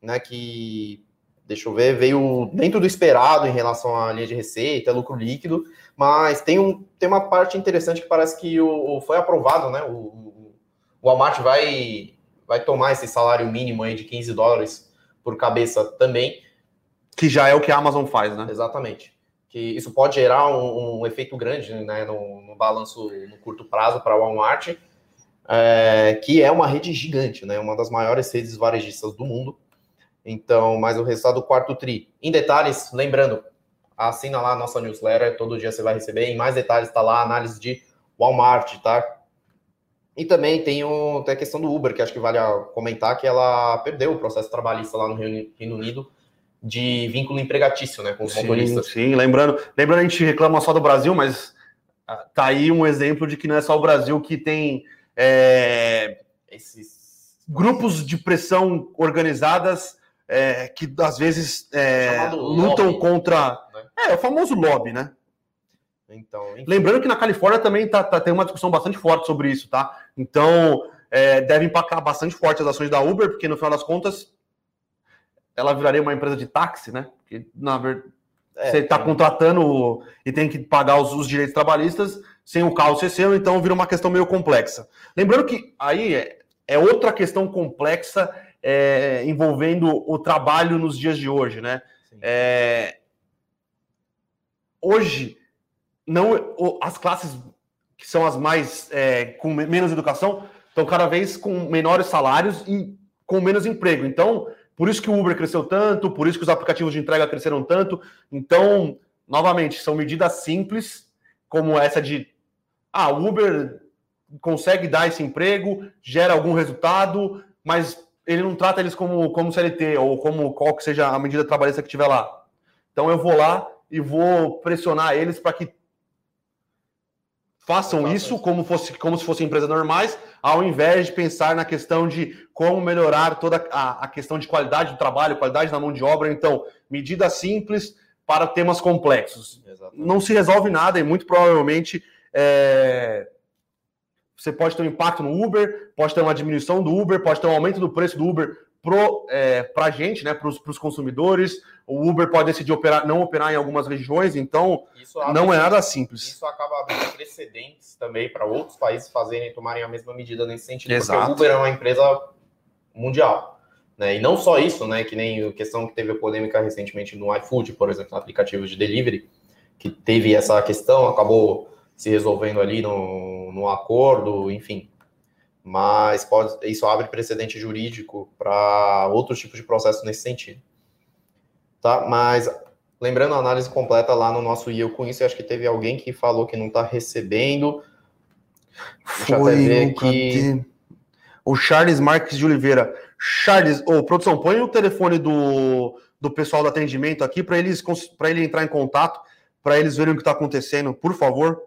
né? Que, deixa eu ver, veio dentro do esperado em relação à linha de receita, lucro líquido, mas tem, um, tem uma parte interessante que parece que o, foi aprovado, né? O, o Walmart vai, vai tomar esse salário mínimo aí de 15 dólares por cabeça também. Que já é o que a Amazon faz, né? Exatamente. Que isso pode gerar um, um efeito grande né, no, no balanço no curto prazo para o Walmart é, que é uma rede gigante, né? Uma das maiores redes varejistas do mundo. Então, mas o resultado do quarto tri. Em detalhes, lembrando, assina lá a nossa newsletter, todo dia você vai receber. Em mais detalhes está lá a análise de Walmart, tá? E também tem, o, tem a questão do Uber, que acho que vale comentar que ela perdeu o processo trabalhista lá no Reino Unido de vínculo empregatício, né, com os sim, motoristas. Sim, lembrando, lembrando a gente reclama só do Brasil, mas ah, tá aí um exemplo de que não é só o Brasil que tem é, esses grupos de pressão organizadas é, que às vezes é, lutam lobby, contra. Né? É, o famoso lobby, né? Então, Lembrando que na Califórnia também tá, tá, tem uma discussão bastante forte sobre isso, tá? Então, é, deve impactar bastante forte as ações da Uber, porque no final das contas ela viraria uma empresa de táxi, né? Porque, na verdade, é, você está contratando e tem que pagar os, os, direitos trabalhistas sem o carro ser seu, então vira uma questão meio complexa. Lembrando que aí é, é outra questão complexa é, envolvendo o trabalho nos dias de hoje, né? É, hoje, não as classes que são as mais é, com menos educação estão cada vez com menores salários e com menos emprego. Então, por isso que o Uber cresceu tanto, por isso que os aplicativos de entrega cresceram tanto. Então, novamente, são medidas simples, como essa de ah, o Uber consegue dar esse emprego, gera algum resultado, mas ele não trata eles como, como CLT ou como qual que seja a medida trabalhista que tiver lá. Então eu vou lá e vou pressionar eles para que façam isso como, fosse, como se fossem empresas normais, ao invés de pensar na questão de como melhorar toda a, a questão de qualidade do trabalho, qualidade da mão de obra. Então, medidas simples para temas complexos. Exatamente. Não se resolve nada e muito provavelmente é, você pode ter um impacto no Uber, pode ter uma diminuição do Uber, pode ter um aumento do preço do Uber para é, a gente, né, para os consumidores. O Uber pode decidir operar, não operar em algumas regiões, então abre, não é nada simples. Isso acaba abrindo precedentes também para outros países fazerem tomarem a mesma medida nesse sentido, Exato. porque o Uber é uma empresa mundial. Né? E não só isso, né? Que nem a questão que teve a polêmica recentemente no iFood, por exemplo, no aplicativo de delivery, que teve essa questão, acabou se resolvendo ali no, no acordo, enfim mas pode, isso abre precedente jurídico para outros tipos de processo nesse sentido. Tá? Mas lembrando a análise completa lá no nosso IEL com isso, eu acho que teve alguém que falou que não está recebendo. Deixa Foi, eu ver aqui. O Charles Marques de Oliveira. Charles, ô, oh, produção, põe o telefone do, do pessoal do atendimento aqui para eles para ele entrar em contato, para eles verem o que está acontecendo, por favor.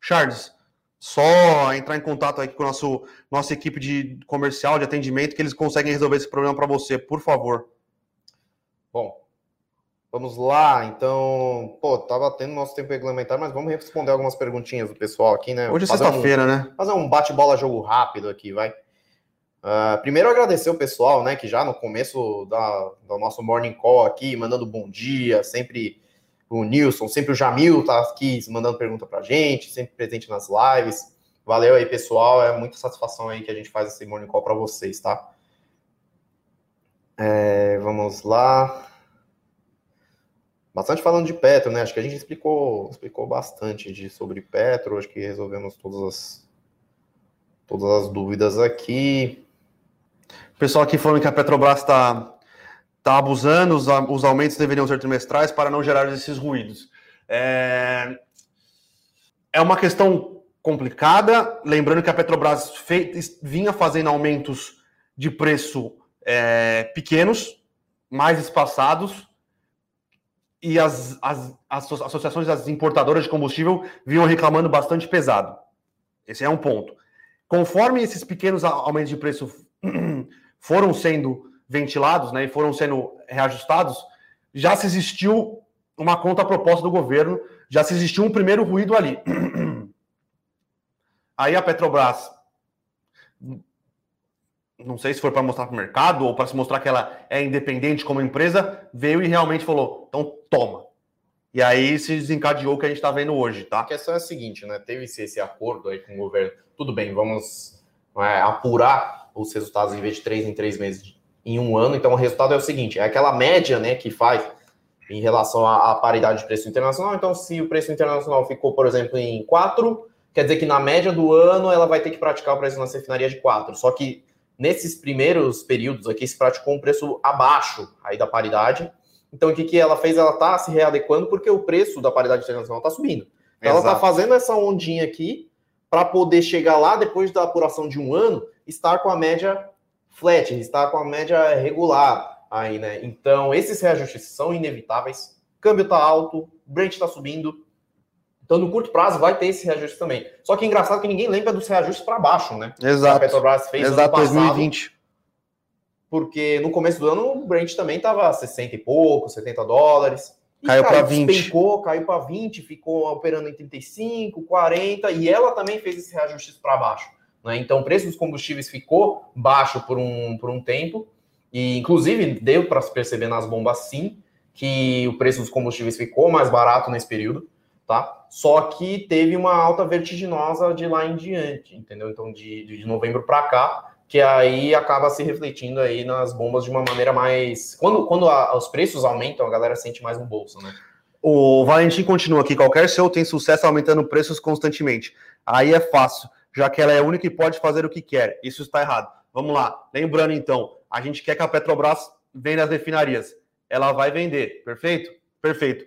Charles, só entrar em contato aí com a nosso, nossa equipe de comercial, de atendimento, que eles conseguem resolver esse problema para você, por favor. Bom, vamos lá. Então, pô, tava tendo nosso tempo regulamentar, mas vamos responder algumas perguntinhas do pessoal aqui, né? Hoje é sexta-feira, um, né? Fazer um bate-bola jogo rápido aqui, vai. Uh, primeiro agradecer o pessoal, né, que já no começo da, do nosso morning call aqui, mandando bom dia, sempre o Nilson, sempre o Jamil tá aqui mandando pergunta pra gente, sempre presente nas lives. Valeu aí, pessoal, é muita satisfação aí que a gente faz esse morning call para vocês, tá? É, vamos lá. Bastante falando de Petro, né? Acho que a gente explicou, explicou bastante de, sobre Petro, acho que resolvemos todas as, todas as dúvidas aqui. Pessoal aqui falando que a Petrobras está tá abusando, os, os aumentos deveriam ser trimestrais para não gerar esses ruídos. É, é uma questão complicada, lembrando que a Petrobras fez, vinha fazendo aumentos de preço é, pequenos, mais espaçados, e as, as, as associações das importadoras de combustível vinham reclamando bastante pesado. Esse é um ponto. Conforme esses pequenos aumentos de preço foram sendo ventilados né, e foram sendo reajustados, já se existiu uma conta proposta do governo, já se existiu um primeiro ruído ali. Aí a Petrobras, não sei se foi para mostrar para o mercado ou para se mostrar que ela é independente como empresa, veio e realmente falou: então toma. E aí se desencadeou o que a gente está vendo hoje, tá? A questão é a seguinte, né? Teve esse, esse acordo aí com o governo. Tudo bem, vamos é, apurar os resultados em vez de três em três meses em um ano. Então, o resultado é o seguinte: é aquela média né, que faz em relação à, à paridade de preço internacional. Então, se o preço internacional ficou, por exemplo, em 4, quer dizer que na média do ano ela vai ter que praticar o preço na refinaria de 4. Só que nesses primeiros períodos aqui se praticou um preço abaixo aí da paridade. Então, o que, que ela fez? Ela está se readequando porque o preço da paridade internacional está subindo. Então, ela está fazendo essa ondinha aqui para poder chegar lá depois da apuração de um ano estar com a média flat, estar com a média regular aí, né? Então, esses reajustes são inevitáveis. Câmbio tá alto, Brent está subindo. Então, no curto prazo, vai ter esse reajuste também. Só que é engraçado que ninguém lembra dos reajustes para baixo, né? Exato. A Petrobras fez Exato, ano passado, 2020. Porque no começo do ano o Brent também estava 60 e pouco, 70 dólares. E caiu para 20. Despencou, caiu para 20, ficou operando em 35, 40, e ela também fez esses reajustes para baixo. Né? Então, o preço dos combustíveis ficou baixo por um, por um tempo, e inclusive deu para se perceber nas bombas sim que o preço dos combustíveis ficou mais barato nesse período, tá? Só que teve uma alta vertiginosa de lá em diante, entendeu? Então, de, de novembro para cá, que aí acaba se refletindo aí nas bombas de uma maneira mais. Quando, quando a, os preços aumentam, a galera sente mais no bolso, né? O Valentim continua aqui: qualquer show tem sucesso aumentando preços constantemente. Aí é fácil já que ela é a única que pode fazer o que quer. Isso está errado. Vamos lá. Lembrando, então, a gente quer que a Petrobras venda as refinarias. Ela vai vender, perfeito? Perfeito.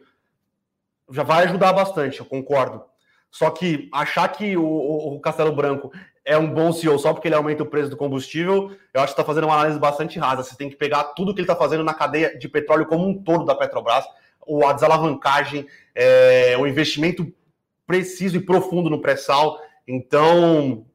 Já vai ajudar bastante, eu concordo. Só que achar que o, o, Castelo Branco é um bom CEO só porque ele aumenta o preço do combustível, eu acho que está fazendo uma análise bastante rasa. Você tem que pegar tudo que ele está fazendo na cadeia de petróleo como um todo da Petrobras, a desalavancagem, é, o investimento preciso e profundo no pré-sal. Então,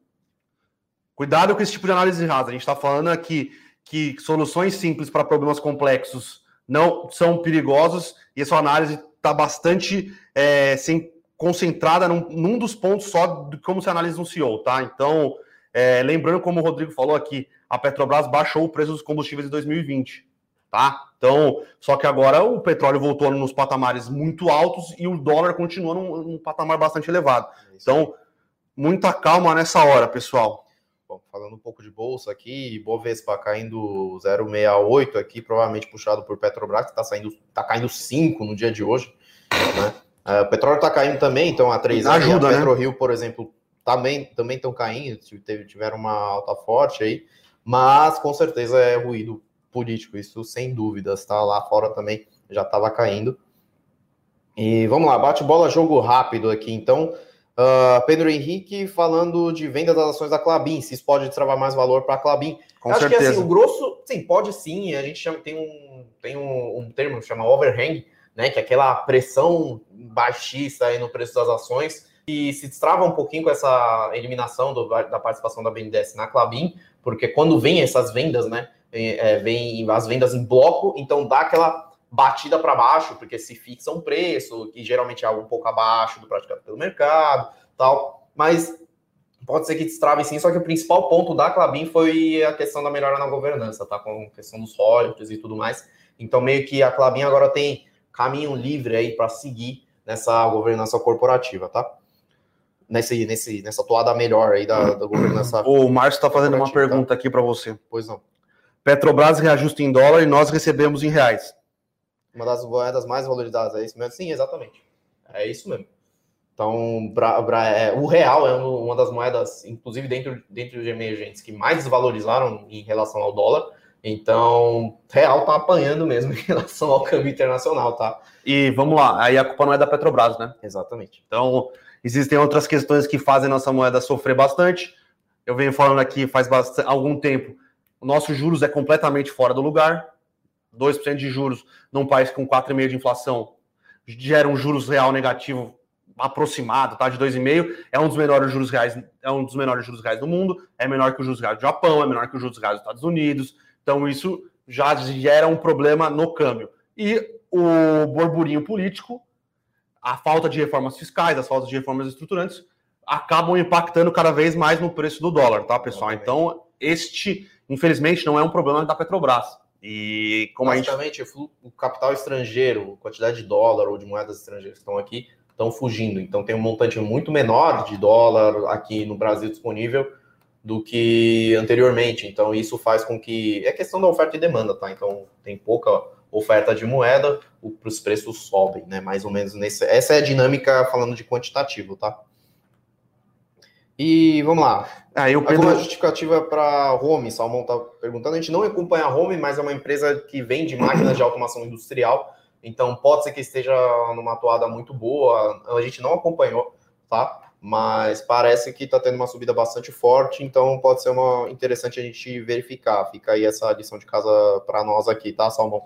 cuidado com esse tipo de análise rasa. A gente está falando aqui que soluções simples para problemas complexos não são perigosos e a sua análise está bastante é, sem, concentrada num, num, dos pontos só de como se analisa um CEO, tá? Então, é, lembrando como o Rodrigo falou aqui, a Petrobras baixou o preço dos combustíveis em 2020, tá? Então, só que agora o petróleo voltou nos patamares muito altos e o dólar continua num, num patamar bastante elevado. Então, muita calma nessa hora, pessoal. Bom, falando um pouco de bolsa aqui, Bovespa caindo 0,68 aqui, provavelmente puxado por Petrobras, que está saindo, tá caindo 5 no dia de hoje. Né? Uh, o petróleo está caindo também, então a 3 Ajuda, a né? PetroRio, por exemplo, também também estão caindo, tiveram uma alta forte aí, mas com certeza é ruído político, isso sem dúvidas, tá? Lá fora também já estava caindo. E vamos lá, bate bola, jogo rápido aqui, então. Uh, Pedro Henrique falando de venda das ações da Clabin, se isso pode destravar mais valor para a Clabin. Com Acho certeza. que assim, o grosso, sim, pode sim. A gente chama, tem um tem um, um termo que chama overhang, né? Que é aquela pressão baixista aí no preço das ações e se destrava um pouquinho com essa eliminação do, da participação da BNDES na Clabin, porque quando vem essas vendas, né? É, vem as vendas em bloco, então dá aquela batida para baixo, porque se fixa um preço, que geralmente é algo um pouco abaixo do praticado pelo mercado, tal. Mas pode ser que destrave sim, só que o principal ponto da Clabin foi a questão da melhora na governança, tá? Com a questão dos royalties e tudo mais. Então, meio que a Clabin agora tem caminho livre aí para seguir nessa governança corporativa, tá? Nesse, nesse, nessa toada melhor aí da, da governança. O Márcio está fazendo uma pergunta tá? aqui para você. Pois não. Petrobras reajusta em dólar e nós recebemos em reais. Uma das moedas mais valorizadas, é isso mesmo? Sim, exatamente. É isso mesmo. Então, pra, pra, é, o real é uma das moedas, inclusive dentro, dentro de emergentes, que mais desvalorizaram em relação ao dólar. Então, real tá apanhando mesmo em relação ao câmbio internacional, tá? E vamos lá, aí a culpa não é da Petrobras, né? Exatamente. Então, existem outras questões que fazem nossa moeda sofrer bastante. Eu venho falando aqui faz bastante, algum tempo, o nosso juros é completamente fora do lugar. 2% de juros num país com 4,5% de inflação gera um juros real negativo aproximado, tá? De 2,5, é um dos menores juros reais, é um dos menores juros reais do mundo, é menor que os juros reais do Japão, é menor que os juros reais dos Estados Unidos. Então isso já gera um problema no câmbio. E o burburinho político, a falta de reformas fiscais, as faltas de reformas estruturantes acabam impactando cada vez mais no preço do dólar, tá, pessoal? Então, este, infelizmente, não é um problema da Petrobras. E como Basicamente, a gente... o capital estrangeiro, quantidade de dólar ou de moedas estrangeiras que estão aqui, estão fugindo. Então tem um montante muito menor de dólar aqui no Brasil disponível do que anteriormente. Então isso faz com que é questão da oferta e demanda, tá? Então tem pouca oferta de moeda, os preços sobem, né? Mais ou menos nesse. Essa é a dinâmica falando de quantitativo, tá? E vamos lá. Aí o Pedro... Alguma justificativa para Home, Salmão está perguntando. A gente não acompanha a Home, mas é uma empresa que vende máquinas de automação industrial. Então pode ser que esteja numa toada muito boa. A gente não acompanhou, tá? Mas parece que está tendo uma subida bastante forte, então pode ser uma interessante a gente verificar. Fica aí essa lição de casa para nós aqui, tá, Salmão?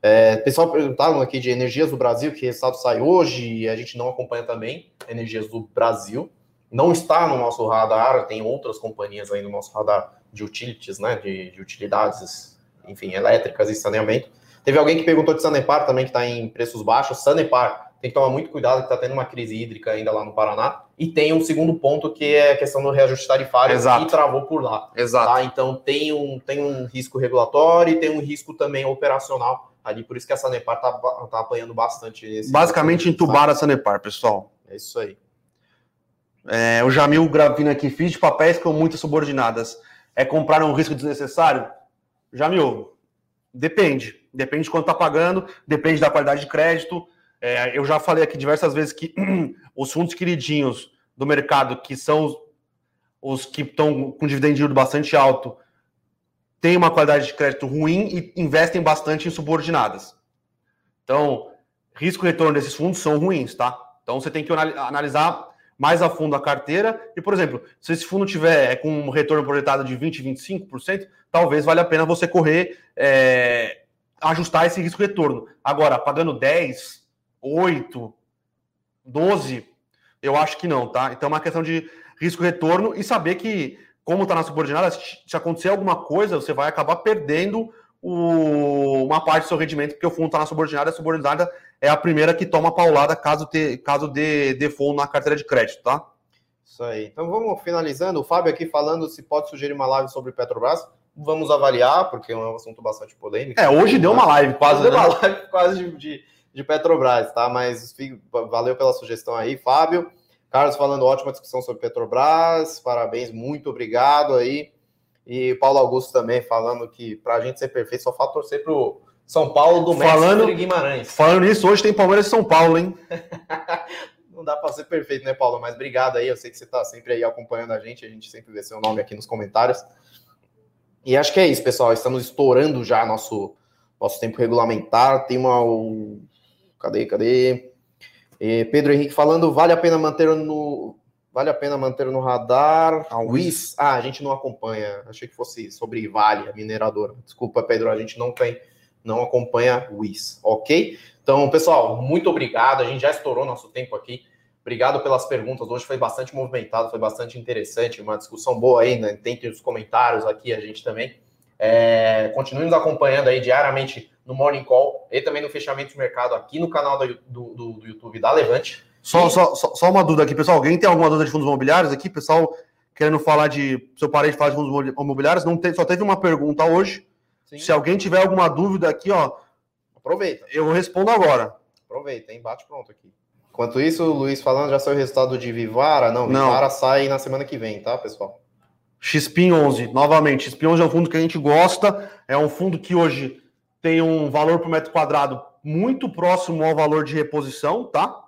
É, pessoal perguntaram aqui de Energias do Brasil, que resultado sai hoje, e a gente não acompanha também Energias do Brasil não está no nosso radar, tem outras companhias aí no nosso radar de utilities, né, de, de utilidades, enfim, elétricas e saneamento. Teve alguém que perguntou de Sanepar também, que está em preços baixos. Sanepar tem que tomar muito cuidado, que está tendo uma crise hídrica ainda lá no Paraná. E tem um segundo ponto, que é a questão do reajuste tarifário, Exato. que travou por lá. Exato. Tá? Então tem um, tem um risco regulatório e tem um risco também operacional ali, por isso que a Sanepar está tá apanhando bastante. Basicamente, entubar a Sanepar, pessoal. É isso aí. É, o Jamil Gravina aqui, fiz de papéis com muitas subordinadas. É comprar um risco desnecessário? Jamil, depende. Depende de quanto está pagando, depende da qualidade de crédito. É, eu já falei aqui diversas vezes que os fundos queridinhos do mercado, que são os, os que estão com dividend yield bastante alto, têm uma qualidade de crédito ruim e investem bastante em subordinadas. Então, risco e retorno desses fundos são ruins, tá? Então, você tem que analisar mais a fundo a carteira. E, por exemplo, se esse fundo tiver com um retorno projetado de 20%, 25%, talvez valha a pena você correr, é, ajustar esse risco-retorno. Agora, pagando 10, 8, 12, eu acho que não, tá? Então é uma questão de risco-retorno e saber que, como está na subordinada, se acontecer alguma coisa, você vai acabar perdendo o, uma parte do seu rendimento, porque o fundo está na subordinada, a subordinada é a primeira que toma paulada caso, te, caso dê default na carteira de crédito, tá? Isso aí. Então vamos finalizando. O Fábio aqui falando se pode sugerir uma live sobre Petrobras. Vamos avaliar, porque é um assunto bastante polêmico. É, hoje deu uma live quase. Deu né? uma live quase de, de, de, Petrobras, tá? Mas valeu pela sugestão aí, Fábio. Carlos falando ótima discussão sobre Petrobras. Parabéns, muito obrigado aí. E Paulo Augusto também falando que para a gente ser perfeito só falta torcer para o São Paulo do falando, Mestre Guimarães. Falando nisso, hoje tem Palmeiras e São Paulo, hein? Não dá para ser perfeito, né, Paulo? Mas obrigado aí. Eu sei que você está sempre aí acompanhando a gente. A gente sempre vê seu nome aqui nos comentários. E acho que é isso, pessoal. Estamos estourando já nosso, nosso tempo regulamentar. Tem uma. Cadê, cadê? E Pedro Henrique falando, vale a pena manter no Vale a pena manter no radar. A WIS. Ah, a gente não acompanha. Achei que fosse sobre Vale, a mineradora. Desculpa, Pedro, a gente não tem, não acompanha WIS, ok? Então, pessoal, muito obrigado. A gente já estourou nosso tempo aqui. Obrigado pelas perguntas. Hoje foi bastante movimentado, foi bastante interessante, uma discussão boa aí, né? Tem os comentários aqui, a gente também. É, continue nos acompanhando aí diariamente no Morning Call e também no fechamento de mercado aqui no canal do, do, do YouTube da Levante. Só, só, só, uma dúvida aqui, pessoal. Alguém tem alguma dúvida de fundos imobiliários aqui? Pessoal, querendo falar de. Se eu parei de falar de fundos imobiliários, não te, só teve uma pergunta hoje. Sim. Se alguém tiver alguma dúvida aqui, ó. Aproveita. Eu respondo agora. Aproveita, hein? Bate pronto aqui. Enquanto isso, o Luiz falando, já saiu o resultado de Vivara? Não, Vivara não. sai na semana que vem, tá, pessoal? XPIN 11, novamente, XPIN 11 é um fundo que a gente gosta, é um fundo que hoje tem um valor por metro quadrado muito próximo ao valor de reposição, tá?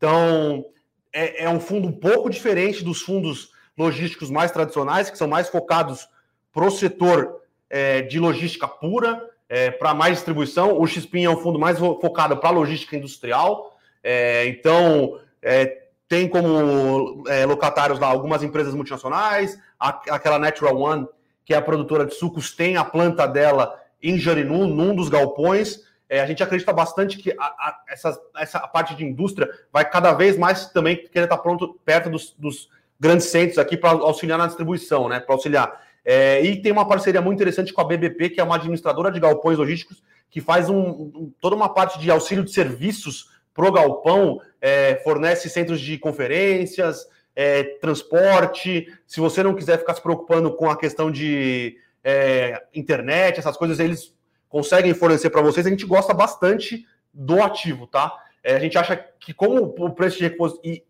Então, é, é um fundo um pouco diferente dos fundos logísticos mais tradicionais, que são mais focados para o setor é, de logística pura, é, para mais distribuição. O XPIN é um fundo mais focado para logística industrial. É, então, é, tem como é, locatários lá algumas empresas multinacionais, a, aquela Natural One, que é a produtora de sucos, tem a planta dela em Jarinu, num dos galpões. É, a gente acredita bastante que a, a, essa, essa parte de indústria vai cada vez mais também querer estar pronto perto dos, dos grandes centros aqui para auxiliar na distribuição, né? Para auxiliar. É, e tem uma parceria muito interessante com a BBP, que é uma administradora de galpões logísticos, que faz um, um, toda uma parte de auxílio de serviços pro galpão, é, fornece centros de conferências, é, transporte. Se você não quiser ficar se preocupando com a questão de é, internet, essas coisas, eles conseguem fornecer para vocês, a gente gosta bastante do ativo, tá? É, a gente acha que, como o preço de reposição. E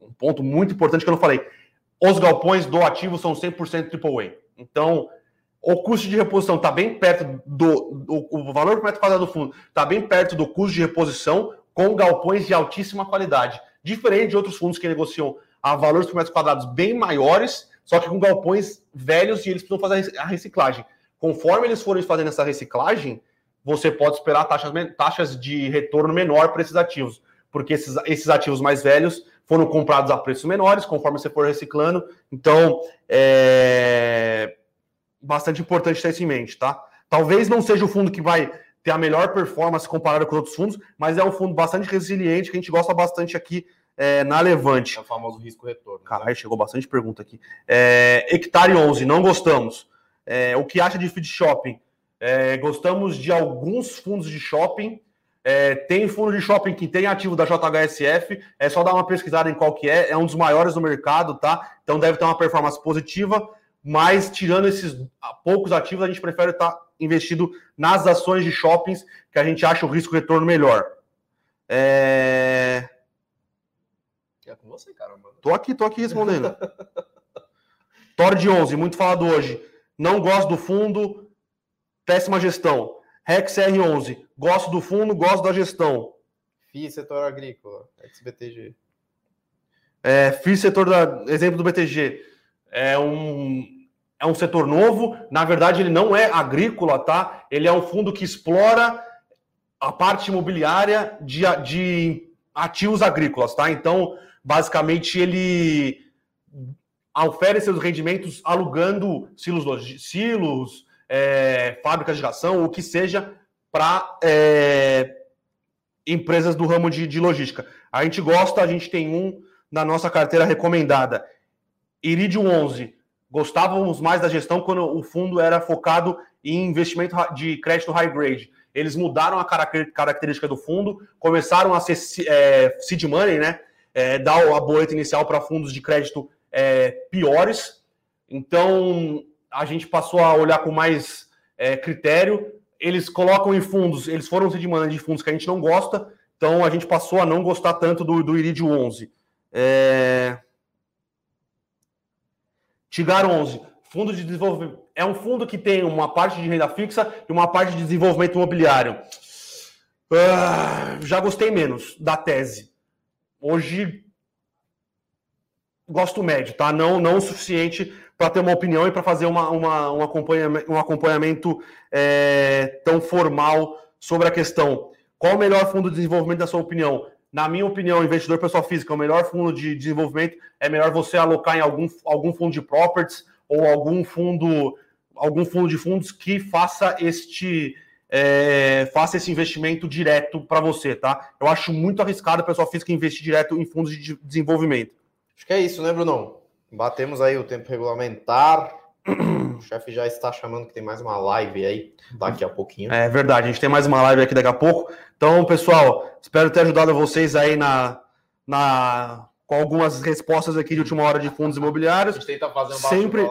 um ponto muito importante que eu não falei: os galpões do ativo são 100% AAA. Então, o custo de reposição está bem perto do, do. O valor por metro quadrado do fundo está bem perto do custo de reposição com galpões de altíssima qualidade. Diferente de outros fundos que negociam a valores por metros quadrados bem maiores, só que com galpões velhos e eles precisam fazer a reciclagem. Conforme eles forem fazendo essa reciclagem, você pode esperar taxas, taxas de retorno menor para esses ativos, porque esses, esses ativos mais velhos foram comprados a preços menores, conforme você for reciclando. Então, é bastante importante ter isso em mente, tá? Talvez não seja o fundo que vai ter a melhor performance comparado com outros fundos, mas é um fundo bastante resiliente que a gente gosta bastante aqui é, na Levante. É o famoso risco-retorno. Né? Caralho, chegou bastante pergunta aqui. É, hectare 11, não gostamos. É, o que acha de feed shopping? É, gostamos de alguns fundos de shopping. É, tem fundo de shopping que tem ativo da JHSF. É só dar uma pesquisada em qual que é. É um dos maiores do mercado, tá? Então deve ter uma performance positiva. Mas tirando esses poucos ativos, a gente prefere estar investido nas ações de shoppings que a gente acha o risco retorno melhor. É... É com você, caramba. Tô aqui, tô aqui respondendo. Tor de 11, muito falado hoje. Não gosto do fundo, péssima gestão. Rex R11, gosto do fundo, gosto da gestão. FII, setor agrícola, ex-BTG. É, FII, setor da. Exemplo do BTG. É um, é um setor novo. Na verdade, ele não é agrícola, tá? Ele é um fundo que explora a parte imobiliária de, de ativos agrícolas, tá? Então, basicamente, ele oferece seus rendimentos alugando silos, silos é, fábricas de ração, o que seja, para é, empresas do ramo de, de logística. A gente gosta, a gente tem um na nossa carteira recomendada. Iridium 11. Gostávamos mais da gestão quando o fundo era focado em investimento de crédito high grade. Eles mudaram a característica do fundo, começaram a ser é, seed money, né? É, dar a boleta inicial para fundos de crédito é, piores. Então, a gente passou a olhar com mais é, critério. Eles colocam em fundos, eles foram se demanda de fundos que a gente não gosta, então a gente passou a não gostar tanto do, do Iridio 11. É... Tigar 11, fundo de desenvolvimento. É um fundo que tem uma parte de renda fixa e uma parte de desenvolvimento imobiliário. Uh, já gostei menos da tese. Hoje gosto médio, tá? Não, não o suficiente para ter uma opinião e para fazer uma, uma, um acompanhamento, um acompanhamento é, tão formal sobre a questão. Qual o melhor fundo de desenvolvimento da sua opinião? Na minha opinião, investidor pessoa física, o melhor fundo de desenvolvimento é melhor você alocar em algum, algum fundo de properties ou algum fundo algum fundo de fundos que faça este é, faça esse investimento direto para você, tá? Eu acho muito arriscado a pessoa física investir direto em fundos de desenvolvimento. Acho que é isso, né, Bruno? Batemos aí o tempo regulamentar. O chefe já está chamando que tem mais uma live aí daqui a pouquinho. É verdade, a gente tem mais uma live aqui daqui a pouco. Então, pessoal, espero ter ajudado vocês aí na, na com algumas respostas aqui de última hora de fundos imobiliários. A gente tenta fazer um sempre,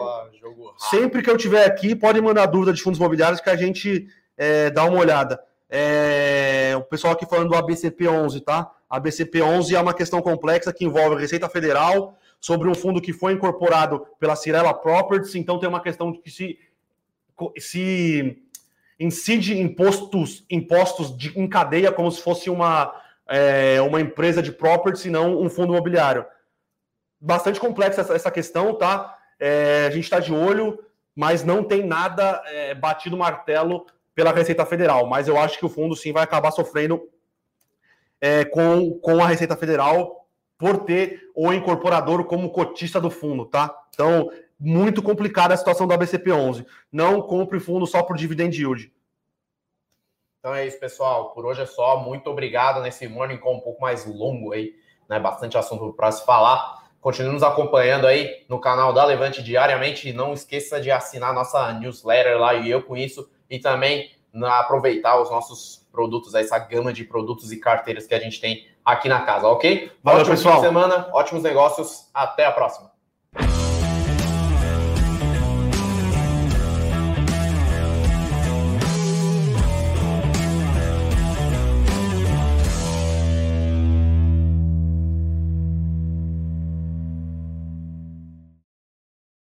sempre que eu tiver aqui, pode mandar dúvida de fundos imobiliários que a gente é, dá uma olhada. É, o pessoal aqui falando do ABCP11, tá? ABCP11 é uma questão complexa que envolve a Receita Federal sobre um fundo que foi incorporado pela Cirela Properties, então tem uma questão que se, se incide impostos, impostos de, em cadeia como se fosse uma, é, uma empresa de property, e não um fundo imobiliário. Bastante complexa essa, essa questão, tá? É, a gente está de olho, mas não tem nada é, batido martelo pela Receita Federal. Mas eu acho que o fundo sim vai acabar sofrendo é, com, com a Receita Federal por ter o incorporador como cotista do fundo, tá? Então, muito complicada a situação do ABCP11. Não compre fundo só por dividend yield. Então é isso, pessoal. Por hoje é só. Muito obrigado nesse morning call um pouco mais longo aí, né? Bastante assunto para se falar. Continue nos acompanhando aí no canal da Levante diariamente. E não esqueça de assinar nossa newsletter lá e eu com isso. E também aproveitar os nossos produtos, essa gama de produtos e carteiras que a gente tem aqui na casa, ok? Valeu, Ótimo pessoal. fim de semana, ótimos negócios. Até a próxima.